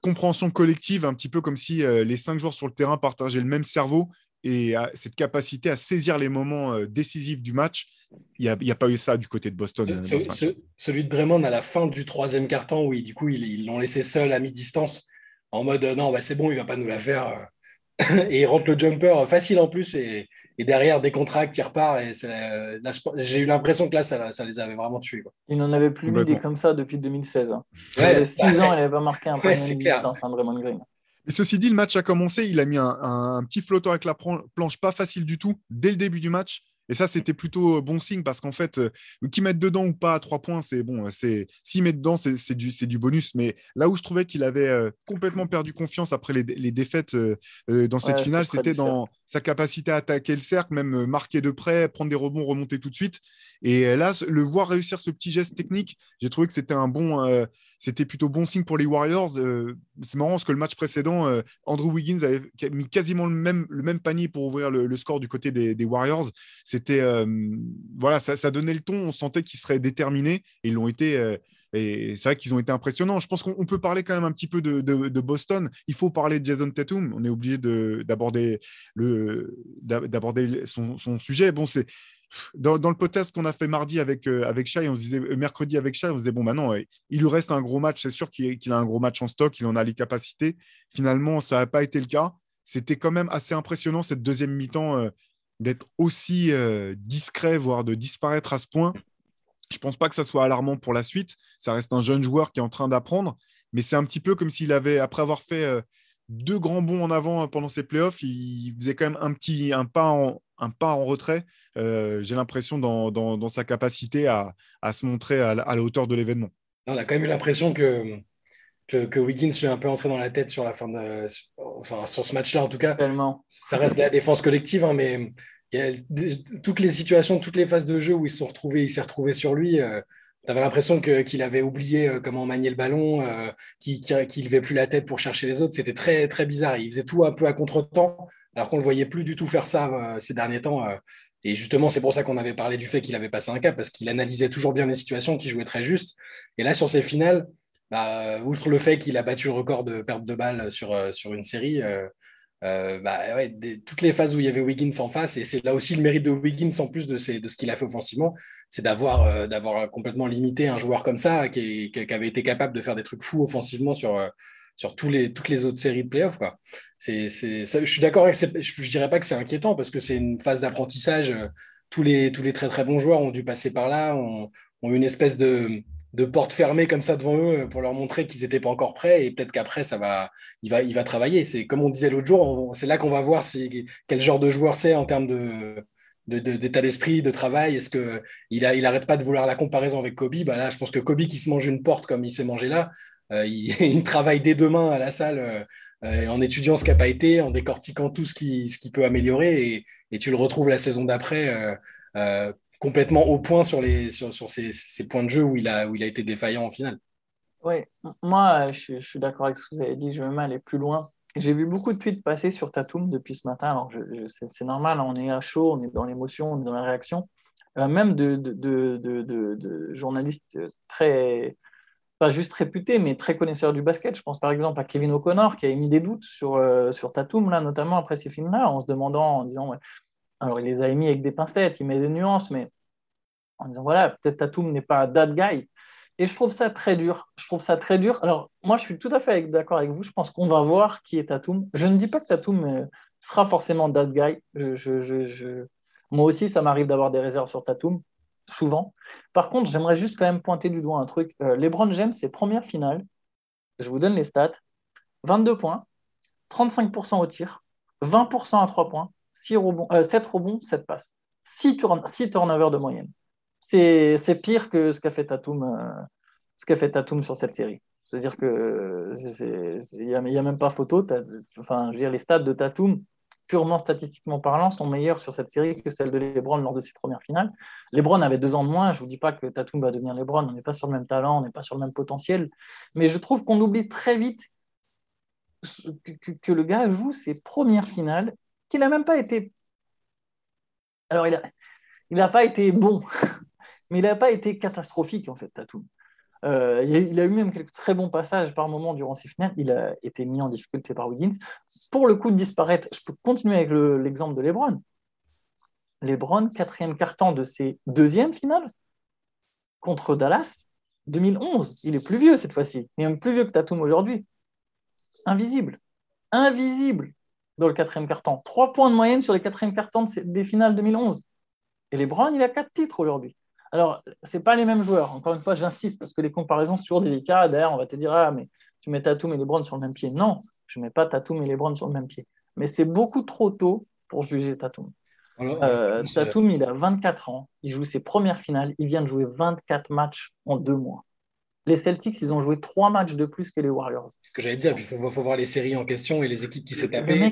compréhension collective, un petit peu comme si euh, les cinq joueurs sur le terrain partageaient le même cerveau et cette capacité à saisir les moments euh, décisifs du match. Il n'y a, pas eu ça du côté de Boston. Euh, celui de Draymond à la fin du troisième quart-temps, où du coup, ils l'ont laissé seul à mi-distance, en mode euh, non, bah, c'est bon, il ne va pas nous la faire. <laughs> et il rentre le jumper facile en plus, et, derrière, des contracts, il repart. Et j'ai eu l'impression que là, ça, les avait vraiment tués. Il n'en avait plus mis des comme ça depuis 2016. Hein. Ouais, 6 ans, il n'avait pas marqué un <laughs> point de distance, hein, Draymond Green ceci dit, le match a commencé. Il a mis un, petit flotteur avec la planche pas facile du tout dès le début du match. Et ça, c'était plutôt euh, bon signe parce qu'en fait, euh, qu'ils mettent dedans ou pas à trois points, c'est bon. Euh, c'est s'ils mettent dedans, c'est du, du, bonus. Mais là où je trouvais qu'il avait complètement perdu confiance après les, défaites dans cette finale, c'était dans sa capacité à attaquer le cercle, même marquer de près, prendre des rebonds, remonter tout de suite. Et là, le voir réussir ce petit geste technique, j'ai trouvé que c'était un bon, euh, c'était plutôt bon signe pour les Warriors. Euh, c'est marrant parce que le match précédent, euh, Andrew Wiggins avait mis quasiment le même, le même panier pour ouvrir le, score du côté des, Warriors. C'était, voilà, ça, donnait le ton. On sentait qu'ils seraient déterminés et ils l'ont été. Et c'est vrai qu'ils ont été impressionnants. Je pense qu'on peut parler quand même un petit peu de, Boston. Il faut parler de Jason Tatum. On est obligé d'aborder son, son, sujet. Bon, c'est dans, le podcast qu'on a fait mardi avec, euh, avec Shai, on se disait, euh, mercredi avec Shai, on se disait, bon, maintenant, il lui reste un gros match. C'est sûr qu'il a un gros match en stock, il en a les capacités. Finalement, ça n'a pas été le cas. C'était quand même assez impressionnant cette deuxième mi-temps euh, d'être aussi discret, voire de disparaître à ce point. Je ne pense pas que ça soit alarmant pour la suite. Ça reste un jeune joueur qui est en train d'apprendre, mais c'est un petit peu comme s'il avait, après avoir fait deux grands bons en avant pendant ses playoffs, il faisait quand même un petit un pas en, un pas en retrait, euh, j'ai l'impression, dans, sa capacité à, se montrer à, la hauteur de l'événement. On a quand même eu l'impression que, que, Wiggins lui est un peu entré dans la tête sur la fin de, enfin, sur ce match-là en tout cas. Ça reste la défense collective, hein, mais il y a toutes les situations, toutes les phases de jeu où ils se sont retrouvés, il s'est retrouvé sur lui. Euh, tu avais l'impression qu'il avait oublié euh, comment manier le ballon, euh, qu'il ne levait plus la tête pour chercher les autres. C'était très, très bizarre. Il faisait tout un peu à contre-temps, alors qu'on ne le voyait plus du tout faire ça ces derniers temps. et justement, c'est pour ça qu'on avait parlé du fait qu'il avait passé un cap, parce qu'il analysait toujours bien les situations, qu'il jouait très juste. Et là, sur ces finales, bah, outre le fait qu'il a battu le record de perte de balles sur, une série, euh, bah, toutes les phases où il y avait Wiggins en face, et c'est là aussi le mérite de Wiggins en plus de, ce qu'il a fait offensivement, c'est d'avoir euh, complètement limité un joueur comme ça qui, avait été capable de faire des trucs fous offensivement sur, euh, sur tous les, toutes les autres séries de playoffs. Quoi. C'est, c'est, je suis d'accord avec je dirais pas que c'est inquiétant parce que c'est une phase d'apprentissage. Tous les, tous les très très bons joueurs ont dû passer par là, ont, ont une espèce de, de portes fermées comme ça devant eux pour leur montrer qu'ils n'étaient pas encore prêts et peut-être qu'après ça va il va il va travailler c'est comme on disait l'autre jour c'est là qu'on va voir quel genre de joueur c'est en termes de d'état d'esprit, de travail Est-ce qu'il il, il arrête pas de vouloir la comparaison avec Kobe? Bah Là, je pense que Kobe qui se mange une porte comme il s'est mangé là, euh, <laughs> il, travaille dès demain à la salle euh, en étudiant ce qui n'a pas été, en décortiquant tout ce qui, ce qui peut améliorer et, tu le retrouves la saison d'après euh, complètement au point sur, les, sur, sur ces, points de jeu où il, a, où il a été défaillant en finale. Oui, moi, je, suis d'accord avec ce que vous avez dit, je vais même aller plus loin. J'ai vu beaucoup de tweets passer sur Tatum depuis ce matin. Alors, c'est normal, on est à chaud, on est dans l'émotion, on est dans la réaction. Euh, même de, de, de, de, journalistes très, pas juste réputés, mais très connaisseurs du basket. Je pense par exemple à Kevin O'Connor qui a émis des doutes sur, euh, sur Tatum, là, notamment après ces films-là, en se demandant, en disant alors, il les a émis avec des pincettes, il met des nuances, mais en disant, voilà, peut-être Tatum n'est pas that guy. Et je trouve ça très dur. Je trouve ça très dur. Alors, moi, je suis tout à fait d'accord avec vous. Je pense qu'on va voir qui est Tatum. Je ne dis pas que Tatum euh, sera forcément that guy. Moi aussi, ça m'arrive d'avoir des réserves sur Tatum, souvent. Par contre, j'aimerais juste quand même pointer du doigt un truc. Euh, LeBron James, ses premières finales, je vous donne les stats 22 points, 35% au tir, 20% à 3 points, 6 rebonds, 7 euh, rebonds, 7 passes. 6, turnovers de moyenne. C'est pire que ce qu'a fait Tatum, euh, ce qu'a fait Tatum sur cette série. C'est-à-dire que il n'y a, même pas photo. Enfin, je veux dire, les stats de Tatum, purement statistiquement parlant, sont meilleurs sur cette série que celles de LeBron lors de ses premières finales. LeBron avait deux ans de moins. Je ne vous dis pas que Tatum va devenir LeBron. On n'est pas sur le même talent, on n'est pas sur le même potentiel. Mais je trouve qu'on oublie très vite que, le gars joue ses premières finales qu'il n'a même pas été. Alors, il n'a pas été bon, <laughs> mais il n'a pas été catastrophique, en fait, Tatum. Euh, il, a, eu même quelques très bons passages par moment durant ses. Il a été mis en difficulté par Wiggins. Pour le coup de disparaître, je peux continuer avec l'exemple de LeBron. LeBron, quatrième carton de ses deuxièmes finales contre Dallas, 2011. Il est plus vieux cette fois-ci. Il est même plus vieux que Tatum aujourd'hui. Invisible. Invisible dans le quatrième carton. Trois points de moyenne sur les quatrièmes cartons des finales 2011. Et LeBron, il a quatre titres aujourd'hui. Alors, ce pas les mêmes joueurs. Encore une fois, j'insiste parce que les comparaisons sont toujours délicates. D'ailleurs, on va te dire, ah, mais tu mets Tatum et LeBron sur le même pied. Non, je ne mets pas Tatum et LeBron sur le même pied. Mais c'est beaucoup trop tôt pour juger Tatum. Euh, Tatum, il a 24 ans. Il joue ses premières finales. Il vient de jouer 24 matchs en deux mois. Les Celtics, ils ont joué trois matchs de plus que les Warriors. Ce que j'allais dire, il faut, voir les séries en question et les équipes qui s'est tapées.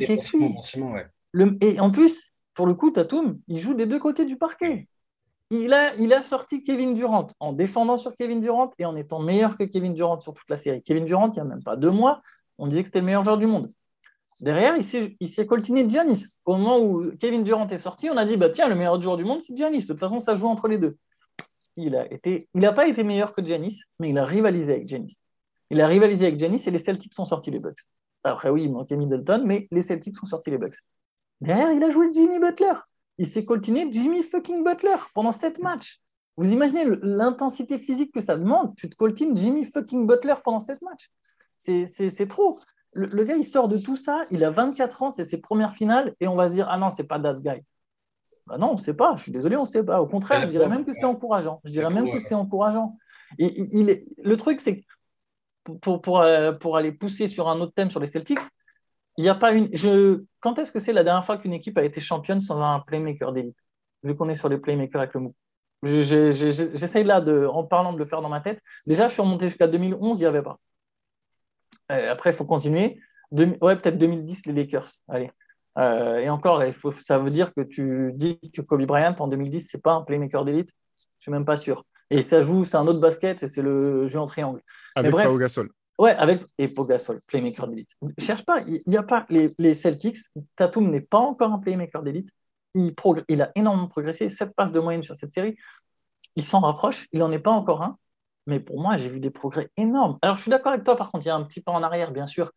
et en plus, pour le coup, Tatum, il joue des deux côtés du parquet. Il a, sorti Kevin Durant en défendant sur Kevin Durant et en étant meilleur que Kevin Durant sur toute la série. Kevin Durant, il n'y a même pas deux mois, on disait que c'était le meilleur joueur du monde. Derrière, il s'est coltiné Giannis. Au moment où Kevin Durant est sorti, on a dit bah, tiens, le meilleur joueur du monde, c'est Giannis. De toute façon, ça joue entre les deux il n'a pas été meilleur que Janis, mais il a rivalisé avec Janis. Il a rivalisé avec Janis et les Celtics sont sortis les Bucks. Après oui, il manquait Middleton, mais les Celtics sont sortis les Bucks. Derrière, il a joué Jimmy Butler. Il s'est coltiné Jimmy fucking Butler pendant sept matchs. Vous imaginez l'intensité physique que ça demande? Tu te coltines Jimmy fucking Butler pendant sept matchs. C'est trop. Le, gars, il sort de tout ça, il a 24 ans, c'est ses premières finales, et on va se dire, ah non, c'est pas that guy. Bah non, on ne sait pas. Je suis désolé, on ne sait pas. Au contraire, je dirais même que c'est encourageant. Je dirais même que c'est encourageant. Et. Le truc, c'est pour, pour, euh, pour, aller pousser sur un autre thème sur les Celtics, il n'y a pas une. Je... Quand est-ce que c'est la dernière fois qu'une équipe a été championne sans un playmaker d'élite? Vu qu'on est sur les playmakers avec le mou. J'essaye là, de, en parlant de le faire dans ma tête. Déjà, je suis remonté jusqu'à 2011, il n'y avait pas. Euh, après, il faut continuer. Ouais, peut-être 2010, les Lakers. Allez. Euh, et encore, il faut, ça veut dire que tu dis que Kobe Bryant en 2010, c'est pas un playmaker d'élite? Je suis même pas sûr. Et ça joue, c'est un autre basket, et c'est le jeu en triangle. Avec Pau Gasol. Ouais, avec et Pau Gasol, playmaker d'élite. Cherche pas, il n'y a pas les, les Celtics. Tatum n'est pas encore un playmaker d'élite. Il, il a énormément progressé, 7 passes de moyenne sur cette série. Il s'en rapproche, il n'en est pas encore un. Mais pour moi, j'ai vu des progrès énormes. Alors, je suis d'accord avec toi, par contre, il y a un petit pas en arrière, bien sûr.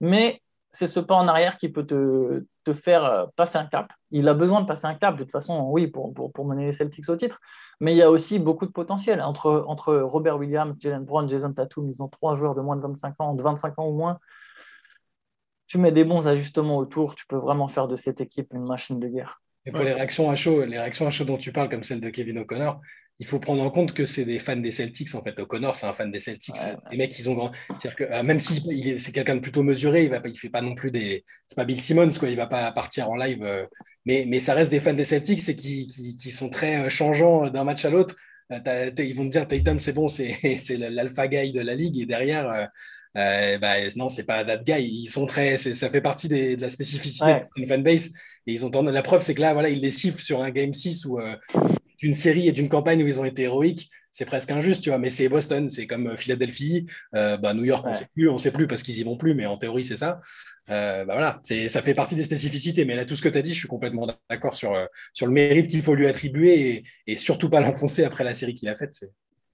Mais c'est ce pas en arrière qui peut te, te, faire euh, passer un cap. Il a besoin de passer un cap, de toute façon, oui, pour, pour, pour, mener les Celtics au titre. Mais il y a aussi beaucoup de potentiel. Entre, entre Robert Williams, Jalen Brown, Jason Tatum, ils ont trois joueurs de moins de 25 ans, de 25 ans ou moins. Tu mets des bons ajustements autour, tu peux vraiment faire de cette équipe une machine de guerre. Et pour les réactions à chaud, les réactions à chaud dont tu parles, comme celle de Kevin O'Connor, il faut prendre en compte que c'est des fans des Celtics en fait. O'Connor, c'est un fan des Celtics. Les mecs, ils ont grand. C'est-à-dire que euh, même si c'est quelqu'un de plutôt mesuré, il ne il fait pas non plus des. C'est pas Bill Simmons quoi. Il va pas partir en live. Euh, mais, mais ça reste des fans des Celtics et qui, qui, sont très euh, changeants d'un match à l'autre. ils vont te dire Tatum, c'est bon, c'est <laughs> l'alpha guy de la ligue et derrière. Euh, bah, non, c'est pas that guy. Ils sont très, ça fait partie des, de la spécificité d'une fanbase. Et ils ont la preuve, c'est que là, voilà, ils les sifflent sur un game 6 ou d'une série et d'une campagne où ils ont été héroïques, c'est presque injuste, tu vois. Mais c'est Boston, c'est comme Philadelphie, euh, bah, New York, on ne sait plus, on sait plus parce qu'ils y vont plus, mais en théorie, c'est ça. Euh, bah, voilà, ça fait partie des spécificités. Mais là, tout ce que tu as dit, je suis complètement d'accord sur, euh, sur le mérite qu'il faut lui attribuer et, et surtout pas l'enfoncer après la série qu'il a faite.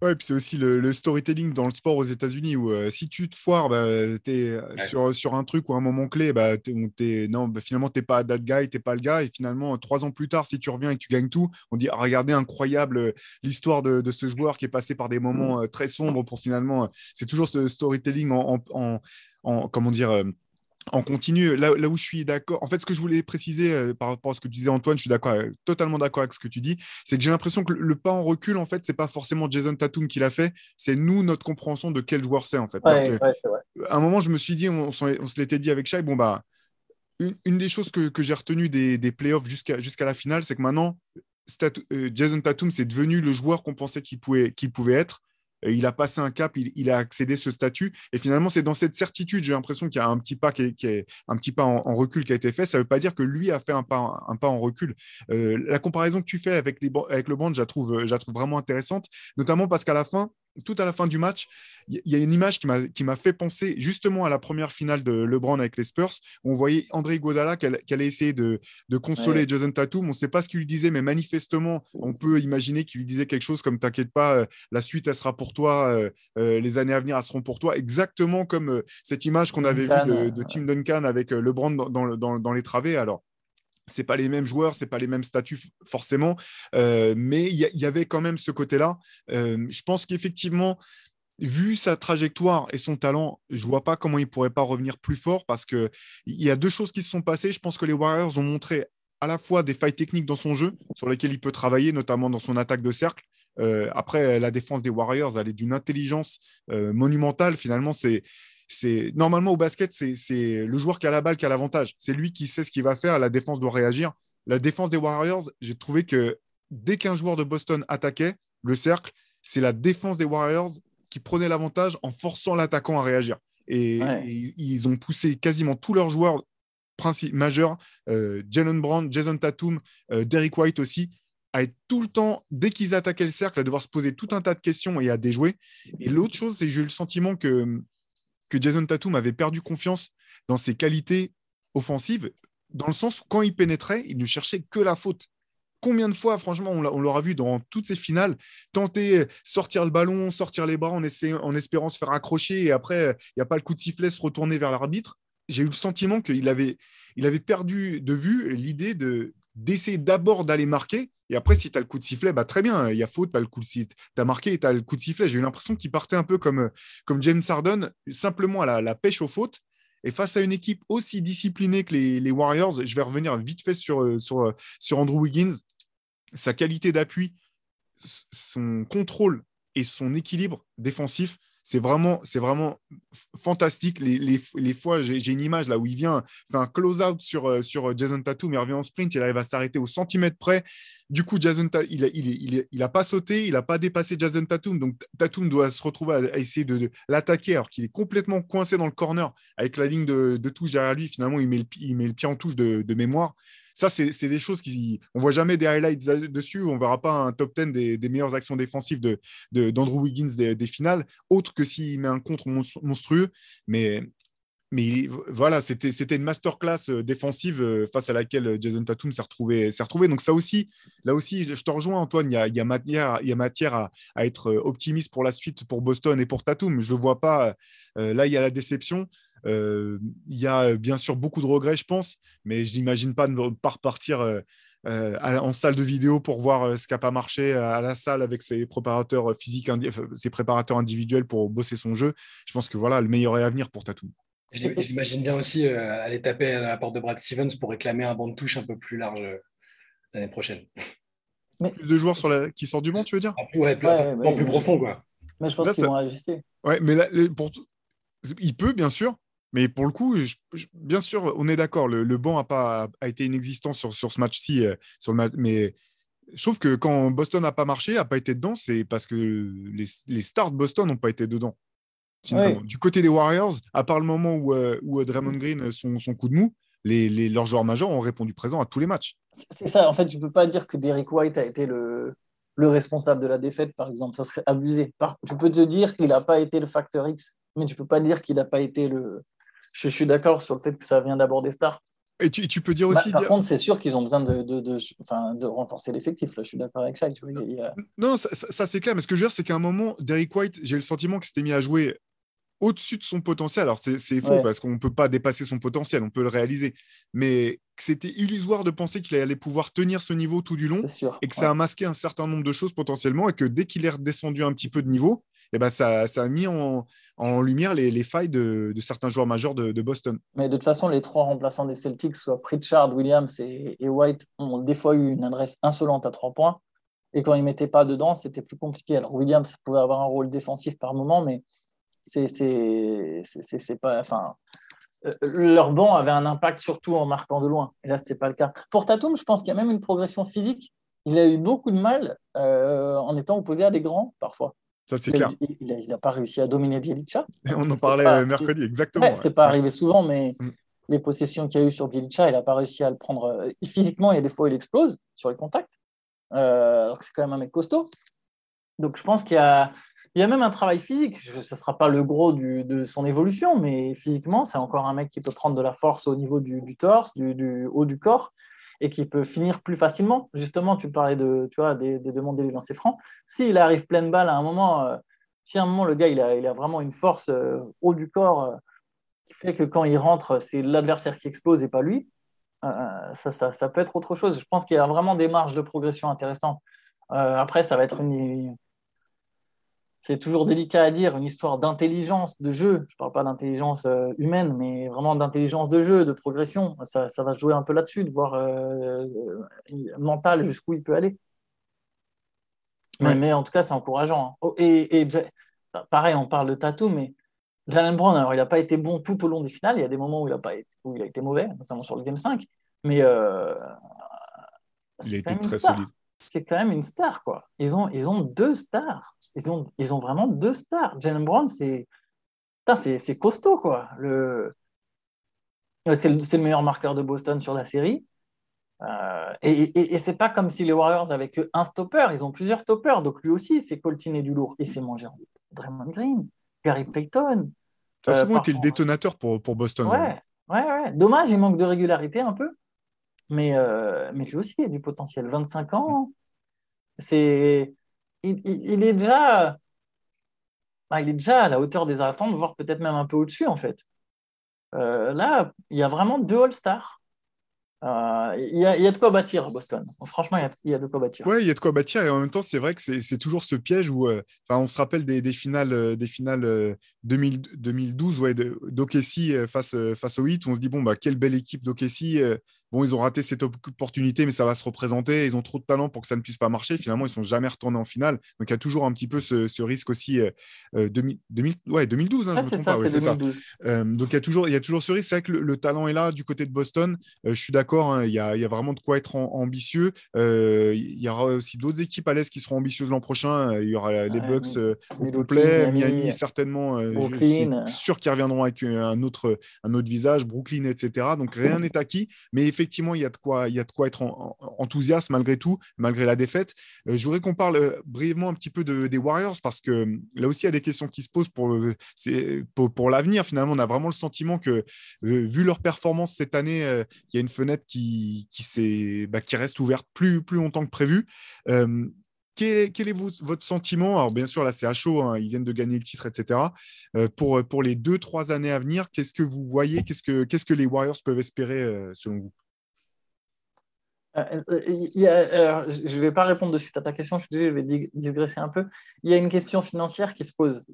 Ouais, puis c'est aussi le, storytelling dans le sport aux États-Unis où euh, si tu te foires, bah, tu es euh, sur, sur un truc ou un moment clé, bah, es, non, bah, finalement, tu n'es pas that guy, tu n'es pas le gars. Et finalement, trois ans plus tard, si tu reviens et que tu gagnes tout, on dit ah, regardez, incroyable euh, l'histoire de, de, ce joueur qui est passé par des moments très sombres pour finalement. c'est toujours ce storytelling en, en, en comment dire en continu, là, là, où je suis d'accord, en fait, ce que je voulais préciser euh, par rapport à ce que tu disais, Antoine, je suis d'accord, totalement d'accord avec ce que tu dis, c'est que j'ai l'impression que le, pas en recul, en fait, c'est pas forcément Jason Tatum qui l'a fait, c'est nous, notre compréhension de quel joueur c'est, en fait. À un moment, je me suis dit, on, se l'était dit avec Shai, bon, bah, une, des choses que, j'ai retenues des, des playoffs jusqu'à la finale, c'est que maintenant, euh, Jason Tatum, c'est devenu le joueur qu'on pensait qu'il pouvait, qu'il pouvait être il a passé un cap, il, a accédé ce statut. Et finalement, c'est dans cette certitude, j'ai l'impression qu'il y a un petit pas, qui est, un petit pas en, recul qui a été fait. Ça ne veut pas dire que lui a fait un pas, un pas en recul. Euh, la comparaison que tu fais avec, les, avec le band, je trouve, trouve vraiment intéressante, notamment parce qu'à la fin, tout à la fin du match, il y a une image qui m'a fait penser justement à la première finale de LeBron avec les Spurs. Où on voyait André Godala qui allait essayer de, consoler Jason Tatum. On ne sait pas ce qu'il lui disait, mais manifestement, on peut imaginer qu'il lui disait quelque chose comme T'inquiète pas, euh, la suite, elle sera pour toi, euh, euh, les années à venir, elles seront pour toi. Exactement comme cette image qu'on avait vue de, Tim Duncan avec LeBron dans, dans les travées. Alors, c'est pas les mêmes joueurs, c'est pas les mêmes statuts forcément, euh, mais il y, avait quand même ce côté-là. Euh, je pense qu'effectivement, vu sa trajectoire et son talent, je vois pas comment il pourrait pas revenir plus fort parce que il y a deux choses qui se sont passées. Je pense que les Warriors ont montré à la fois des failles techniques dans son jeu sur lesquelles il peut travailler, notamment dans son attaque de cercle. Euh, après, la défense des Warriors, elle est d'une intelligence monumentale. Finalement, c'est c'est normalement au basket, c'est le joueur qui a la balle qui a l'avantage. C'est lui qui sait ce qu'il va faire. La défense doit réagir. La défense des Warriors, j'ai trouvé que dès qu'un joueur de Boston attaquait le cercle, c'est la défense des Warriors qui prenait l'avantage en forçant l'attaquant à réagir. Et, ils ont poussé quasiment tous leurs joueurs majeurs, euh, Jalen Brown, Jason Tatum, euh, Derrick White aussi, à être tout le temps, dès qu'ils attaquaient le cercle, à devoir se poser tout un tas de questions et à déjouer. Et l'autre chose, c'est que j'ai eu le sentiment que que Jason Tatum avait perdu confiance dans ses qualités offensives, dans le sens où quand il pénétrait, il ne cherchait que la faute. Combien de fois, franchement, on l'aura vu dans toutes ces finales, tenter sortir le ballon, sortir les bras en, espérant se faire accrocher et après, il n'y a pas le coup de sifflet, se retourner vers l'arbitre. J'ai eu le sentiment qu'il avait, il avait perdu de vue l'idée de, d'essayer d'abord d'aller marquer. Et après, si tu as le coup de sifflet, bah, très bien, il y a faute, tu as, marqué et tu as le coup de sifflet. J'ai eu l'impression qu'il partait un peu comme, comme James Harden, simplement à la, pêche aux fautes. Et face à une équipe aussi disciplinée que les, Warriors, je vais revenir vite fait sur, sur, sur Andrew Wiggins. Sa qualité d'appui, son contrôle et son équilibre défensif, c'est vraiment, fantastique. Les, fois, j'ai une image là où il vient faire un close-out sur, euh, sur Jason Tatum, il revient en sprint, il arrive à s'arrêter au centimètre près. Du coup, Jason il n'a il, il, a pas sauté, il n'a pas dépassé Jason Tatum. Donc, Tatum doit se retrouver à, essayer de, l'attaquer alors qu'il est complètement coincé dans le corner avec la ligne de, touche derrière lui. Finalement, il met le, il met le pied en touche de, mémoire. Ça, c'est des choses qui. On voit jamais des highlights dessus. On ne verra pas un top 10 des, meilleures actions défensives d'Andrew Wiggins des, des, finales, autre que s'il met un contre monstrueux. Mais mais voilà, c'était une masterclass euh, défensive euh, face à laquelle euh, Jason Tatum s'est retrouvé, retrouvé. Donc ça aussi, là aussi, je te rejoins Antoine, il y a, matière à, être optimiste pour la suite pour Boston et pour Tatum. Je ne vois pas. là, il y a la déception. il y a bien sûr beaucoup de regrets, je pense, mais je n'imagine pas ne pas repartir en salle de vidéo pour voir ce qui n'a pas marché à la salle avec ses préparateurs physiques, ses préparateurs individuels pour bosser son jeu. Je pense que voilà, le meilleur est à venir pour Tatum. Je l'imagine bien aussi euh, aller taper à la porte de Brad Stevens pour réclamer un banc de touche un peu plus large euh, l'année prochaine. Plus de joueurs sur la... qui sortent du banc, tu veux dire? Ah, plus, ouais, plus, plus profond, quoi. Mais je pense qu'ils vont ajuster. Ouais, mais là, pour... il peut, bien sûr. Mais pour le coup, bien sûr, on est d'accord. Le, banc a, pas, a été inexistant sur, sur ce match-ci. Euh, sur le Mais je trouve que quand Boston n'a pas marché, n'a pas été dedans, c'est parce que les, les stars de Boston n'ont pas été dedans. Du côté des Warriors, à part le moment où, euh, où euh, Draymond Green, euh, son, son coup de mou, les, les, leurs joueurs majeurs ont répondu présent à tous les matchs. C'est ça, en fait, tu ne peux pas dire que Derek White a été le, le, responsable de la défaite, par exemple. Ça serait abusé. Par, tu peux te dire qu'il n'a pas été le facteur X, mais tu ne peux pas dire qu'il n'a pas été le. Je, suis d'accord sur le fait que ça vient d'abord des stars. Et tu, tu peux dire bah, aussi. par contre, c'est sûr qu'ils ont besoin de, de, de, de renforcer l'effectif. Là, je suis d'accord avec ça. Non, ça, ça c'est clair. Mais ce que je veux dire, c'est qu'à un moment, Derek White, j'ai le sentiment qu'il s'était mis à jouer au-dessus de son potentiel. Alors, c'est faux parce qu'on ne peut pas dépasser son potentiel, on peut le réaliser. Mais c'était illusoire de penser qu'il allait pouvoir tenir ce niveau tout du long et que ça a masqué un certain nombre de choses potentiellement et que dès qu'il est redescendu un petit peu de niveau, eh ben ça, ça a mis en, lumière les, failles de, certains joueurs majeurs de, Boston. Mais de toute façon, les trois remplaçants des Celtics, soit Pritchard, Williams et, White, ont des fois eu une adresse insolente à trois points. Et quand ils ne mettaient pas dedans, c'était plus compliqué. Alors Williams pouvait avoir un rôle défensif par moment, mais c'est pas. Enfin, euh, leur banc avait un impact surtout en marquant de loin. Et là, ce n'était pas le cas. Pour Tatum, je pense qu'il y a même une progression physique. Il a eu beaucoup de mal euh, en étant opposé à des grands, parfois. Ça, c'est clair. Il n'a pas réussi à dominer Bielicha. <laughs> On en parlait mercredi, exactement. Ouais, c'est pas arrivé souvent, mais mm. les possessions qu'il y a eu sur Bielicha, il n'a pas réussi à le prendre. Euh, physiquement, il y a des fois, il explose sur les contacts. alors que c'est quand même un mec costaud. Donc, je pense qu'il y a il y a même un travail physique. Ce ne sera pas le gros de son évolution, mais physiquement, c'est encore un mec qui peut prendre de la force au niveau du, torse, du, haut du corps, et qui peut finir plus facilement. Justement, tu parlais de, tu vois, des, des demandes des lancers francs. S'il arrive pleine balle à un moment, euh, si à un moment le gars il a, il a vraiment une force euh, haut du corps euh, qui fait que quand il rentre, c'est l'adversaire qui explose et pas lui, ça, ça, ça, peut être autre chose. Je pense qu'il y a vraiment des marges de progression intéressantes. après, ça va être une c'est toujours délicat à dire, une histoire d'intelligence de jeu. Je ne parle pas d'intelligence euh, humaine, mais vraiment d'intelligence de jeu, de progression. Ça, va jouer un peu là-dessus, de voir euh, euh, mental jusqu'où il peut aller. Mais, en tout cas, c'est encourageant. Hein. Oh, et, pareil, on parle de Tatou, mais Jalen Brown, alors il n'a pas été bon tout au long des finales. Il y a des moments où il a, pas été, où il a été mauvais, notamment sur le Game 5. Mais il a été très solide c'est quand même une star, quoi. Ils ont, ils ont deux stars. Ils ont, ils ont vraiment deux stars. Jalen Brown, c'est, c'est, costaud, quoi. Le, c'est, le, le, meilleur marqueur de Boston sur la série. Euh, et, et, et c'est pas comme si les Warriors avaient que un stopper, ils ont plusieurs stoppers. Donc lui aussi, c'est coltiné du lourd. Et c'est mangé Draymond Green, Gary Payton. Ça a souvent été le détonateur pour, pour Boston. Ouais, ouais, ouais. Dommage, il manque de régularité un peu. Mais, euh, mais lui aussi, il a du potentiel. 25 ans, c'est, il, est déjà, bah, il est déjà à la hauteur des attentes, voire peut-être même un peu au-dessus, en fait. Euh, là, il y a vraiment deux All-Stars. Euh, il, y a, il, y a, de quoi bâtir à Boston. Franchement, il y, a, de quoi bâtir. Oui, il y a de quoi bâtir. Et en même temps, c'est vrai que c'est toujours ce piège où on se rappelle des, des finales, des finales 2012 ouais, d'Okessi face, face au Heat. On se dit, bon, bah, quelle belle équipe d'Okessi bon, ils ont raté cette opportunité, mais ça va se représenter. Ils ont trop de talent pour que ça ne puisse pas marcher. Finalement, ils sont jamais retournés en finale. Donc, il y a toujours un petit peu ce, risque aussi. 2000, ouais, 2012, hein, je me trompe pas. ça. donc, il y, a toujours, il y a toujours ce risque. C'est vrai que le, talent est là du côté de Boston. je suis d'accord. Hein, il, y a, il y, a vraiment de quoi être ambitieux. il y aura aussi d'autres équipes à l'Est qui seront ambitieuses l'an prochain. Il y aura les Bucks au complet, Miami, certainement. Brooklyn. sûr qu'ils reviendront avec un autre, un autre visage, Brooklyn, etc. Donc, rien n'est acquis. Mais effectivement, il y a de quoi, il y a de quoi être enthousiaste malgré tout, malgré la défaite. je voudrais qu'on parle brièvement un petit peu des Warriors parce que là aussi, il y a des questions qui se posent pour, pour, pour l'avenir. Finalement, on a vraiment le sentiment que, vu leur performance cette année, il y a une fenêtre qui, bah, qui reste ouverte plus, plus longtemps que prévu. Quel est, votre sentiment? Alors, bien sûr, là, c'est à chaud, hein, ils viennent de gagner le titre, etc. pour, pour les deux, trois années à venir, qu'est-ce que vous voyez? Qu'est-ce que, qu'est-ce que les Warriors peuvent espérer, selon vous? Euh, euh, je ne vais pas répondre de suite à ta question, je, je vais digresser un peu. Il y a une question financière qui se pose.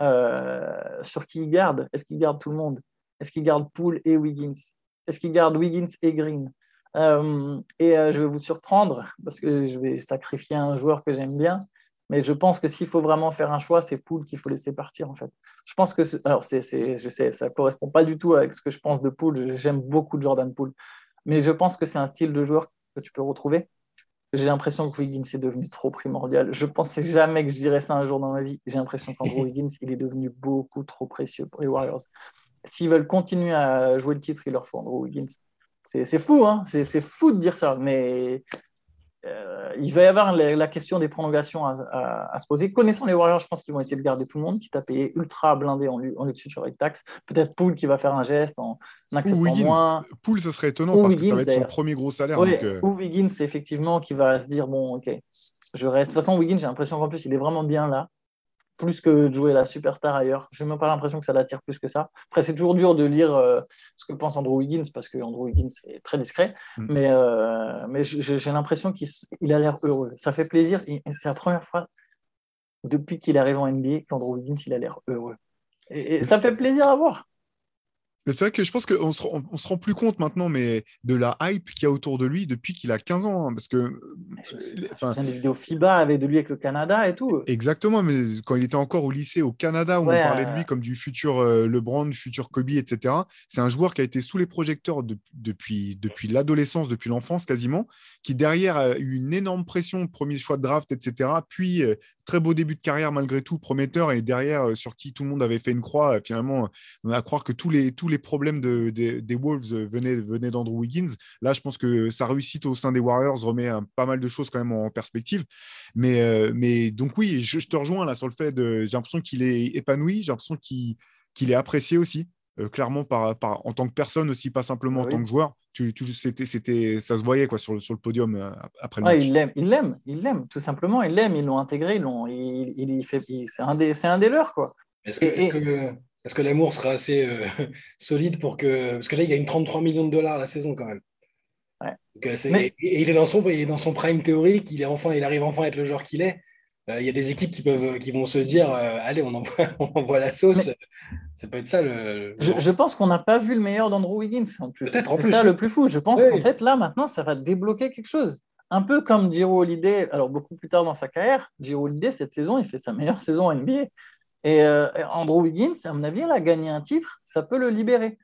Euh, sur qui il garde Est-ce qu'il garde tout le monde? Est-ce qu'il garde Poole et Wiggins? Est-ce qu'il garde Wiggins et Green? Et je vais vous surprendre parce que je vais sacrifier un joueur que j'aime bien. Mais je pense que s'il faut vraiment faire un choix, c'est Poole qu'il faut laisser partir en fait. Je pense que alors c'est, je sais, ça correspond pas du tout avec ce que je pense de Poole. J'aime beaucoup Jordan Poole, mais je pense que c'est un style de joueur que tu peux retrouver. J'ai l'impression que Wiggins est devenu trop primordial. Je pensais jamais que je dirais ça un jour dans ma vie. J'ai l'impression qu'Andrew <laughs> Wiggins, il est devenu beaucoup trop précieux pour les Warriors. S'ils veulent continuer à jouer le titre, il leur faut Andrew Wiggins. C'est fou, hein c'est fou de dire ça, mais euh, il va y avoir la, question des prolongations à, se poser. Connaissant les Warriors, je pense qu'ils vont essayer de garder tout le monde, quitte à payer ultra blindé en, en lutte sur les taxes. Peut-être Poul qui va faire un geste en acceptant moins. Poul, ça serait étonnant parce que ça va être son premier gros salaire. Euh. Ou Wiggins, effectivement, qui va se dire bon, ok, je reste. De toute façon, Wiggins, j'ai l'impression qu'en plus, il est vraiment bien là plus que de jouer la superstar ailleurs. Je n'ai même pas l'impression que ça l'attire plus que ça. Après, c'est toujours dur de lire euh, ce que pense Andrew Wiggins parce que Andrew Wiggins est très discret, mm. mais, euh, mais j'ai l'impression qu'il a l'air heureux. Ça fait plaisir. C'est la première fois depuis qu'il arrive en NBA qu'Andrew Wiggins il a l'air heureux. et, ça fait plaisir à voir c'est vrai que je pense qu'on se, on, se rend plus compte maintenant, mais de la hype qu'il y a autour de lui depuis qu'il a 15 ans. Hein, parce que. Enfin, des vidéos FIBA avec de lui avec le Canada et tout. Exactement, mais quand il était encore au lycée au Canada, où on parlait de lui comme du futur euh, LeBron, du futur Kobe, etc. C'est un joueur qui a été sous les projecteurs depuis, depuis l'adolescence, depuis l'enfance quasiment, qui derrière a eu une énorme pression, premier choix de draft, etc. Puis euh, très beau début de carrière malgré tout, prometteur, et derrière, euh, sur qui tout le monde avait fait une croix, euh, finalement, on a à croire que tous les, problèmes de, des Wolves venaient, venaient d'Andrew Wiggins. Là, je pense que sa réussite au sein des Warriors remet pas mal de choses quand même en, perspective. Mais, euh, mais donc oui, je, te rejoins là sur le fait de, j'ai l'impression qu'il est épanoui, j'ai l'impression qu'il est apprécié aussi. Clairement par, par, en tant que personne aussi, pas simplement en ah tant que joueur tu, c'était, c'était, ça se voyait quoi, sur, le, sur le podium euh, après le match. Il l'aime, il l'aime, il l'aime, tout simplement. Il l'aime, ils l'ont intégré, ils l'ont, il, il, fait, c'est, un des, c'est un des leurs. Quoi. Est-ce que, est-ce que, est-ce que l'amour sera assez euh, <laughs> solide pour que. Parce que là, il gagne 33 millions de dollars la saison quand même. Ouais. Euh, et, il, est dans son, il est dans son prime théorique, il, est enfin, il arrive enfin à être le joueur qu'il est. Euh, il y a des équipes qui, peuvent, qui vont se dire euh, allez, on envoie, <laughs> on envoie la sauce. ça peut être ça le. Je, pense qu'on n'a pas vu le meilleur d'Andrew Wiggins en plus. C'est ça le plus fou. Je pense qu'en fait, là, maintenant, ça va débloquer quelque chose. Un peu comme Giro Holiday, alors beaucoup plus tard dans sa carrière, Giro Holiday, cette saison, il fait sa meilleure <laughs> saison en NBA. Et euh, Andrew Wiggins, à mon avis, il a gagné un titre, ça peut le libérer.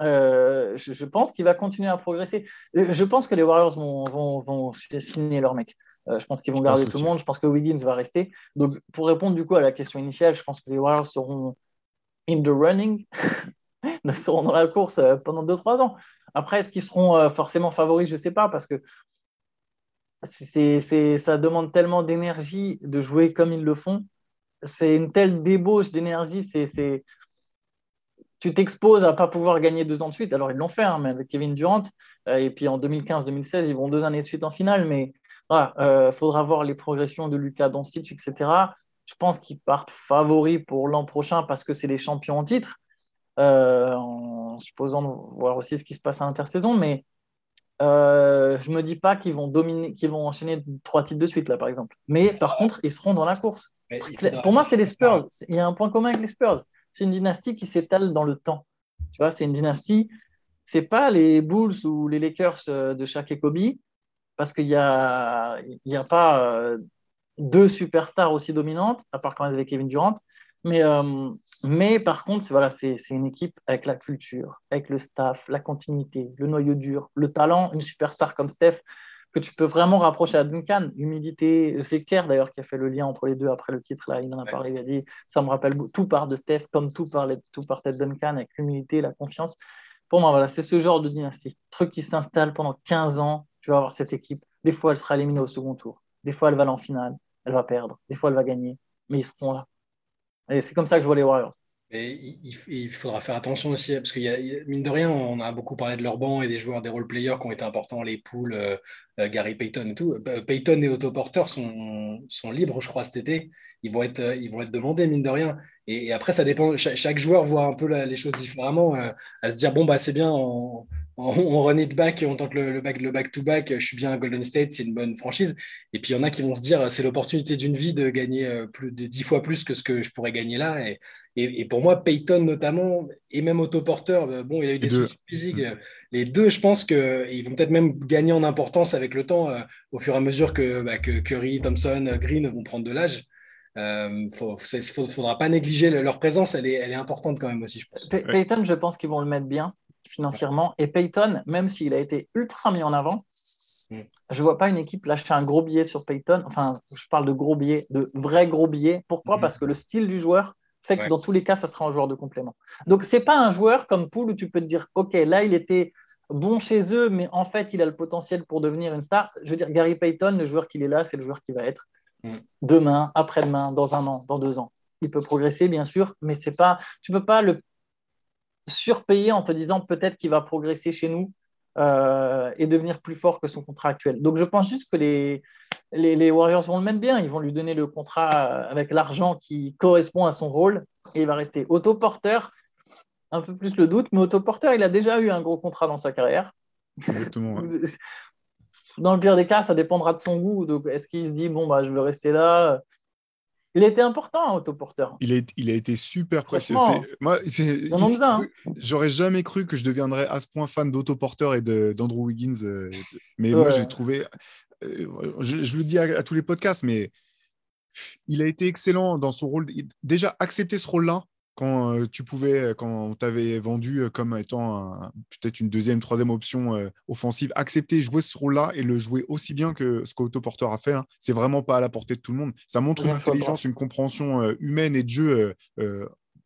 je, pense qu'il va continuer à progresser. Je pense que les Warriors vont, vont, vont signer leur mec. Euh, je pense qu'ils vont garder tout le monde. Je pense que Wiggins va rester. Donc, pour répondre du coup à la question initiale, je pense que les Warriors seront in the running, <laughs> Ils seront dans la course euh, pendant 2-3 ans. Après, est-ce qu'ils seront euh, forcément favoris? Je ne sais pas parce que c'est, ça demande tellement d'énergie de jouer comme ils le font. C'est une telle débauche d'énergie. C'est, tu t'exposes à ne pas pouvoir gagner deux ans de suite. Alors, ils l'ont fait, hein, mais avec Kevin Durant. et puis en 2015-2016, ils vont deux années de suite en finale. Mais il euh, faudra voir les progressions de Lucas Doncic, etc. Je pense qu'ils partent favoris pour l'an prochain parce que c'est les champions en titre, euh, en supposant voir aussi ce qui se passe à l'intersaison. Mais euh, je ne me dis pas qu'ils vont dominer, qu'ils vont enchaîner trois titres de suite, là, par exemple. Mais par contre, ils seront dans la course. Pour moi, c'est les Spurs. Il y a un point commun avec les Spurs. C'est une dynastie qui s'étale dans le temps. Tu vois, c'est une dynastie c'est pas les Bulls ou les Lakers euh, de Shaq et Kobe, parce qu'il n'y a, a pas euh, deux superstars aussi dominantes, à part quand même avec Kevin Durant. Mais, euh, mais par contre, voilà, c'est une équipe avec la culture, avec le staff, la continuité, le noyau dur, le talent. Une superstar comme Steph, que tu peux vraiment rapprocher à Duncan. Humilité, c'est Kerr d'ailleurs qui a fait le lien entre les deux après le titre. Là, il en a parlé, il a dit ça me rappelle tout part de Steph, comme tout, par tout partait de Duncan, avec l'humilité, la confiance. Pour moi, voilà, c'est ce genre de dynastie. Truc qui s'installe pendant 15 ans. Tu vas avoir cette équipe. Des fois, elle sera éliminée au second tour. Des fois, elle va aller en finale. Elle va perdre. Des fois, elle va gagner. Mais ils seront là. Et c'est comme ça que je vois les Warriors. Et il, faudra faire attention aussi, parce qu'il y a, mine de rien, on a beaucoup parlé de leur banc et des joueurs, des role-players qui ont été importants, les poules, euh, euh, Gary Payton et tout. Euh, Payton et Otto Porter sont, sont libres, je crois, cet été. Ils vont être, ils vont être demandés, mine de rien. Et, après, ça dépend. Chaque, joueur voit un peu les choses différemment, à se dire bon, bah, c'est bien, on, on <laughs> run it back en tant que le, back, le back-to-back, je suis bien à Golden State, c'est une bonne franchise. Et puis il y en a qui vont se dire, c'est l'opportunité d'une vie de gagner euh, plus de dix fois plus que ce que je pourrais gagner là. Et, et, pour moi, Peyton notamment, et même euh, bon, il a eu des soucis physiques. Euh, les deux, je pense qu'ils vont peut-être même gagner en importance avec le temps, au fur et à mesure que, bah, que Curry, Thompson, Green vont prendre de l'âge. Il ne faudra pas négliger leur présence, elle est, elle est importante quand même aussi, je pense. Peyton, je pense qu'ils vont le mettre bien financièrement. Et Payton, même s'il a été ultra mis en avant, je ne vois pas une équipe lâcher un gros billet sur Payton. Enfin, je parle de gros billets, de vrais gros billets. Pourquoi? Mm. Parce que le style du joueur fait que dans tous les cas, ça sera un joueur de complément. Donc, ce n'est pas un joueur comme Poole où tu peux te dire, OK, là, il était bon chez eux, mais en fait, il a le potentiel pour devenir une star. Je veux dire, Gary Payton, le joueur qu'il est là, c'est le joueur qui va être mm. demain, après-demain, dans un an, dans deux ans. Il peut progresser, bien sûr, mais c'est pas, tu ne peux pas le surpayé en te disant peut-être qu'il va progresser chez nous euh, et devenir plus fort que son contrat actuel. Donc je pense juste que les, les, Warriors vont le mettre bien. Ils vont lui donner le contrat avec l'argent qui correspond à son rôle et il va rester autoporteur. Un peu plus le doute, mais autoporteur, il a déjà eu un gros contrat dans sa carrière. Exactement. <laughs> Dans le pire des cas, ça dépendra de son goût. Donc, est-ce qu'il se dit, bon, bah, je veux rester là? Il était important, autoporteur. Il a, il a été super précieux. Moi, hein. J'aurais jamais cru que je deviendrais à ce point fan d'autoporteur et d'Andrew Wiggins. Euh, mais moi, j'ai trouvé. Euh, je, le dis à, tous les podcasts, mais il a été excellent dans son rôle. Déjà, accepter ce rôle-là, quand euh, tu pouvais, euh, quand on t'avait vendu euh, comme étant peut-être une deuxième, troisième option offensive, accepter jouer ce rôle-là et le jouer aussi bien que ce qu'Autoporteur a fait, hein, c'est vraiment pas à la portée de tout le monde. Ça montre une intelligence, une compréhension humaine et de jeu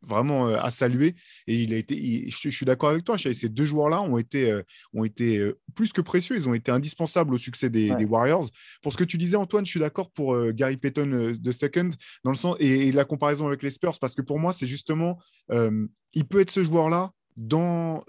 vraiment euh, à saluer. Et il a été, je, suis d'accord avec toi, ces deux joueurs-là ont été, euh, ont été euh, plus que précieux. Ils ont été indispensables au succès des, Warriors. Pour ce que tu disais, Antoine, je suis d'accord pour Gary Payton de second dans le sens et, la comparaison avec les Spurs, parce que pour moi, c'est justement, il peut être ce joueur-là dans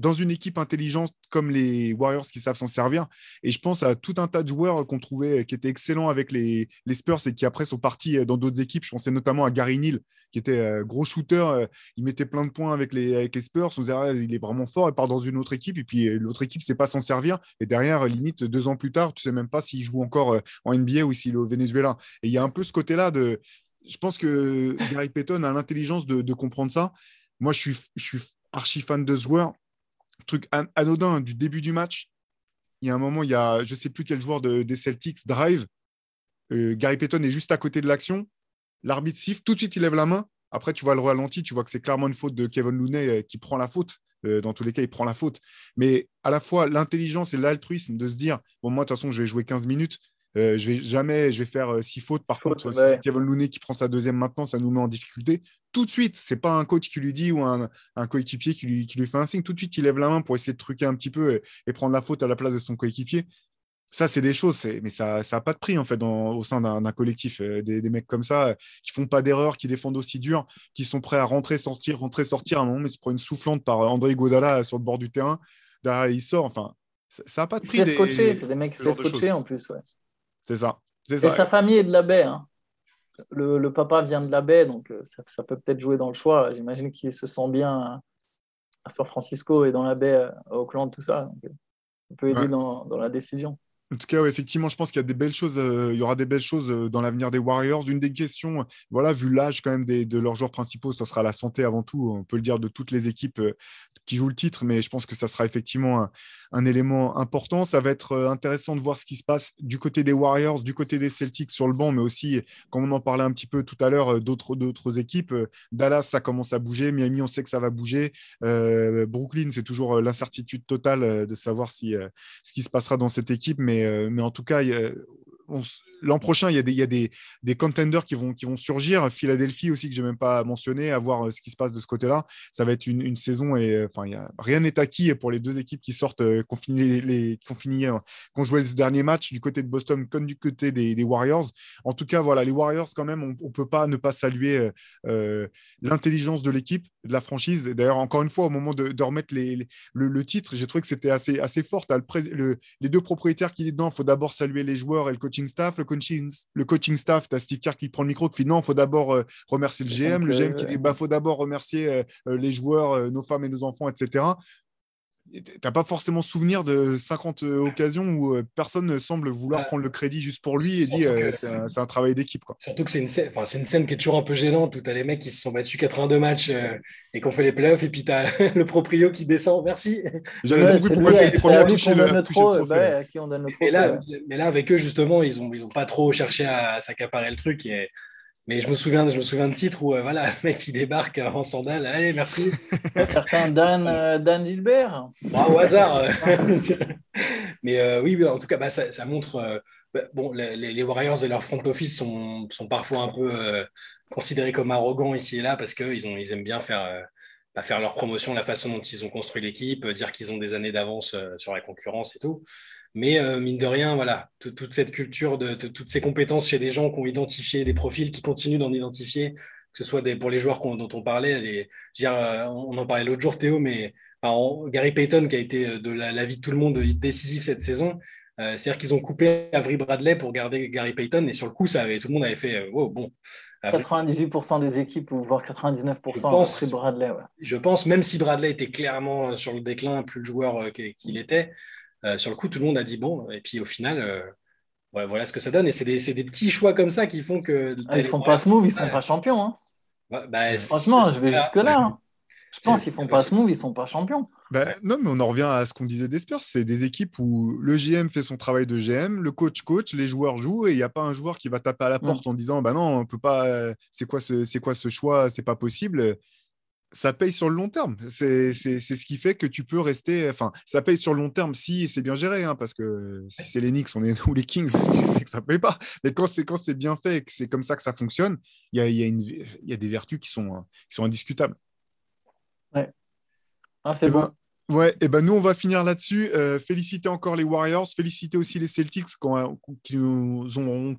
dans une équipe intelligente comme les Warriors qui savent s'en servir. Et je pense à tout un tas de joueurs qu'on trouvait qui étaient excellents avec les, Spurs et qui après sont partis euh, dans d'autres équipes. Je pensais notamment à Gary Neal, qui était euh, gros shooter. Euh, il mettait plein de points avec les, Spurs. On disait, ah, il est vraiment fort. Il part dans une autre équipe. Et puis l'autre équipe ne sait pas s'en servir. Et derrière, limite, deux ans plus tard, tu ne sais même pas s'il joue encore en NBA ou s'il est au Venezuela. Et il y a un peu ce côté-là. Je pense que Gary Payton a l'intelligence de, de comprendre ça. Moi, je suis, je suis archi fan de ce joueur truc anodin du début du match. Il y a un moment, il y a, je ne sais plus quel joueur de, des Celtics drive. Euh, Gary Payton est juste à côté de l'action. L'arbitre siffle. Tout de suite, il lève la main. Après, tu vois le ralenti. Tu vois que c'est clairement une faute de Kevin Looney euh, qui prend la faute. Euh, dans tous les cas, il prend la faute. Mais à la fois, l'intelligence et l'altruisme de se dire bon, moi, de toute façon, je vais jouer 15 minutes. Euh, je vais jamais, je vais faire euh, six fautes. Par contre, si c'est Kevin Looney qui prend sa deuxième maintenant, ça nous met en difficulté. Tout de suite, c'est pas un coach qui lui dit ou un, coéquipier qui lui, qui lui, fait un signe. Tout de suite, il lève la main pour essayer de truquer un petit peu et, prendre la faute à la place de son coéquipier. Ça, c'est des choses, mais ça n'a pas de prix en fait au sein d'un collectif. Euh, des, mecs comme ça qui font pas d'erreur, qui défendent aussi dur, qui sont prêts à rentrer, sortir, rentrer, sortir. À un moment, mais se prend une soufflante par André Godala sur le bord du terrain. Derrière, il sort. Enfin, ça n'a pas de prix. C'est des mecs qui se laissent coacher en plus. Ouais. C'est ça. Et sa famille est de la baie. Hein. Le, papa vient de la baie, donc euh, ça, peut peut-être jouer dans le choix. J'imagine qu'il se sent bien à San Francisco et dans la baie à Auckland, tout ça. Donc, euh, peut aider dans, la décision. En tout cas, effectivement, je pense qu'il y a des belles choses. Euh, il y aura des belles choses euh, dans l'avenir des Warriors. Une des questions, voilà, vu l'âge quand même de leurs joueurs principaux, ça sera la santé avant tout. On peut le dire de toutes les équipes euh, qui jouent le titre, mais je pense que ça sera effectivement un, élément important. Ça va être intéressant de voir ce qui se passe du côté des Warriors, du côté des Celtics sur le banc, mais aussi, comme on en parlait un petit peu tout à l'heure, d'autres d'autres équipes. Dallas, ça commence à bouger. Miami, on sait que ça va bouger. Brooklyn, c'est toujours l'incertitude totale de savoir si ce qui se passera dans cette équipe, mais euh, mais, en tout cas, l'an prochain, il y a, des, il y a des, des, contenders qui vont, qui vont surgir. Philadelphie aussi, que je n'ai même pas mentionné, à voir euh, ce qui se passe de ce côté-là. Ça va être une, saison et euh, enfin, rien n'est acquis pour les deux équipes qui sortent, qui ont fini, les, ce dernier match du côté de Boston comme du côté des, Warriors. En tout cas, voilà, les Warriors, quand même, on ne peut pas ne pas saluer l'intelligence de l'équipe, de la franchise. D'ailleurs, encore une fois, au moment de, remettre les, le, titre, j'ai trouvé que c'était assez, assez fort. Le, les deux propriétaires qui est dedans, il faut d'abord saluer les joueurs et le coaching staff. Le coaching, le coaching staff, tu as Steve Kerr qui prend le micro, qui dit non, il faut d'abord euh, remercier le GM. Le GM qui dit il bah, faut d'abord remercier euh, euh, les joueurs, nos femmes et nos enfants, etc tu n'as pas forcément souvenir de 50 euh, occasions où euh, personne ne semble vouloir prendre le crédit juste pour lui et dit euh, c'est un, travail d'équipe. Surtout que c'est une, scène, une scène qui est toujours un peu gênante où tu as les mecs qui se sont battus 82 matchs et qui ont fait les playoffs et puis tu as <laughs> le proprio qui descend. Merci. J'avais compris pourquoi c'est le premier à toucher le, trophée. et là, mais là, avec eux, justement, ils n'ont ils ont pas trop cherché à s'accaparer le truc. Et mais je me souviens, je me souviens de titre où euh, voilà, le mec qui débarque en sandales. Allez, merci. Certain Dan, euh, Dan Gilbert. Bah, au hasard. <laughs> Mais euh, oui, en tout cas, bah, ça, montre. Bah, bon, les, Warriors et leur front office sont, sont parfois un peu considérés comme arrogants ici et là parce qu'ils ils aiment bien faire, faire leur promotion, la façon dont ils ont construit l'équipe, dire qu'ils ont des années d'avance sur la concurrence et tout. Mais euh, mine de rien, voilà, toute cette culture, de, toutes ces compétences chez des gens qui ont identifié des profils, qui continuent d'en identifier, que ce soit des, pour les joueurs dont on parlait, euh, on en parlait l'autre jour, Théo, mais Gary Payton, qui a été euh, de la, vie de tout le monde décisif cette saison, c'est-à-dire qu'ils ont coupé Avery Bradley pour garder Gary Payton, et sur le coup, ça avait, tout le monde avait fait oh, bon. 98% des équipes, voire 99%, c'est Bradley. Je pense, même si Bradley était clairement sur le déclin, plus le joueur qu'il était, euh, sur le coup, tout le monde a dit bon, et puis au final, euh, voilà ce que ça donne. Et c'est des, des, petits choix comme ça qui font que. Ah, ils font pas ce move, ils sont pas champions. Hein. Bah, Franchement, je vais jusque-là. Hein. Je pense qu'ils font pas ce move, ils sont pas champions. Ben, non, mais on en revient à ce qu'on disait des Spurs. C'est des équipes où le GM fait son travail de GM, le coach coach, les joueurs jouent et il n'y a pas un joueur qui va taper à la mm. porte en disant bah non, on peut pas. Euh, c'est quoi ce, c'est quoi ce choix? C'est pas possible ça paye sur le long terme. C'est ce qui fait que tu peux rester. Enfin, ça paye sur le long terme si c'est bien géré, hein, parce que si c'est les Knicks on est, <laughs> ou les Kings, <laughs> sais que ça paye pas. Mais quand c'est bien fait et que c'est comme ça que ça fonctionne, il y a, y, a y a, des vertus qui sont, qui sont indiscutables. Ouais. Ah, c'est bon. Ouais, et ben nous on va finir là-dessus. Euh, féliciter encore les Warriors, féliciter aussi les Celtics qui, nous auront,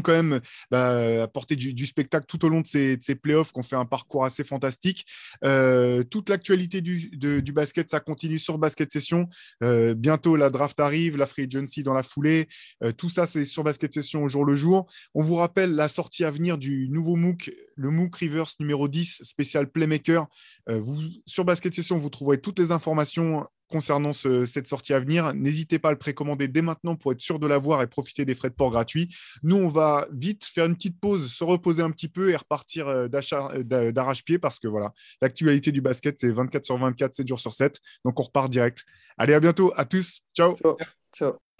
quand même bah, apporté du, spectacle tout au long de ces, de ces playoffs, qui ont fait un parcours assez fantastique. Euh, toute l'actualité du, basket, ça continue sur Basket Session. Euh, bientôt la draft arrive, la free agency dans la foulée. tout ça c'est sur Basket Session au jour le jour. On vous rappelle la sortie à venir du nouveau MOOC, le MOOC Reverse numéro 10 spécial Playmaker. sur Basket Session, vous trouverez toutes les informations concernant cette sortie à venir. N'hésitez pas à le précommander dès maintenant pour être sûr de l'avoir et profiter des frais de port gratuits. Nous, on va vite faire une petite pause, se reposer un petit peu et repartir euh, euh, d'arrache-pied parce que voilà, l'actualité du basket, c'est 24 sur 24, 7 jours sur 7. Donc, on repart direct. Allez, à bientôt. À tous. Ciao. Ciao.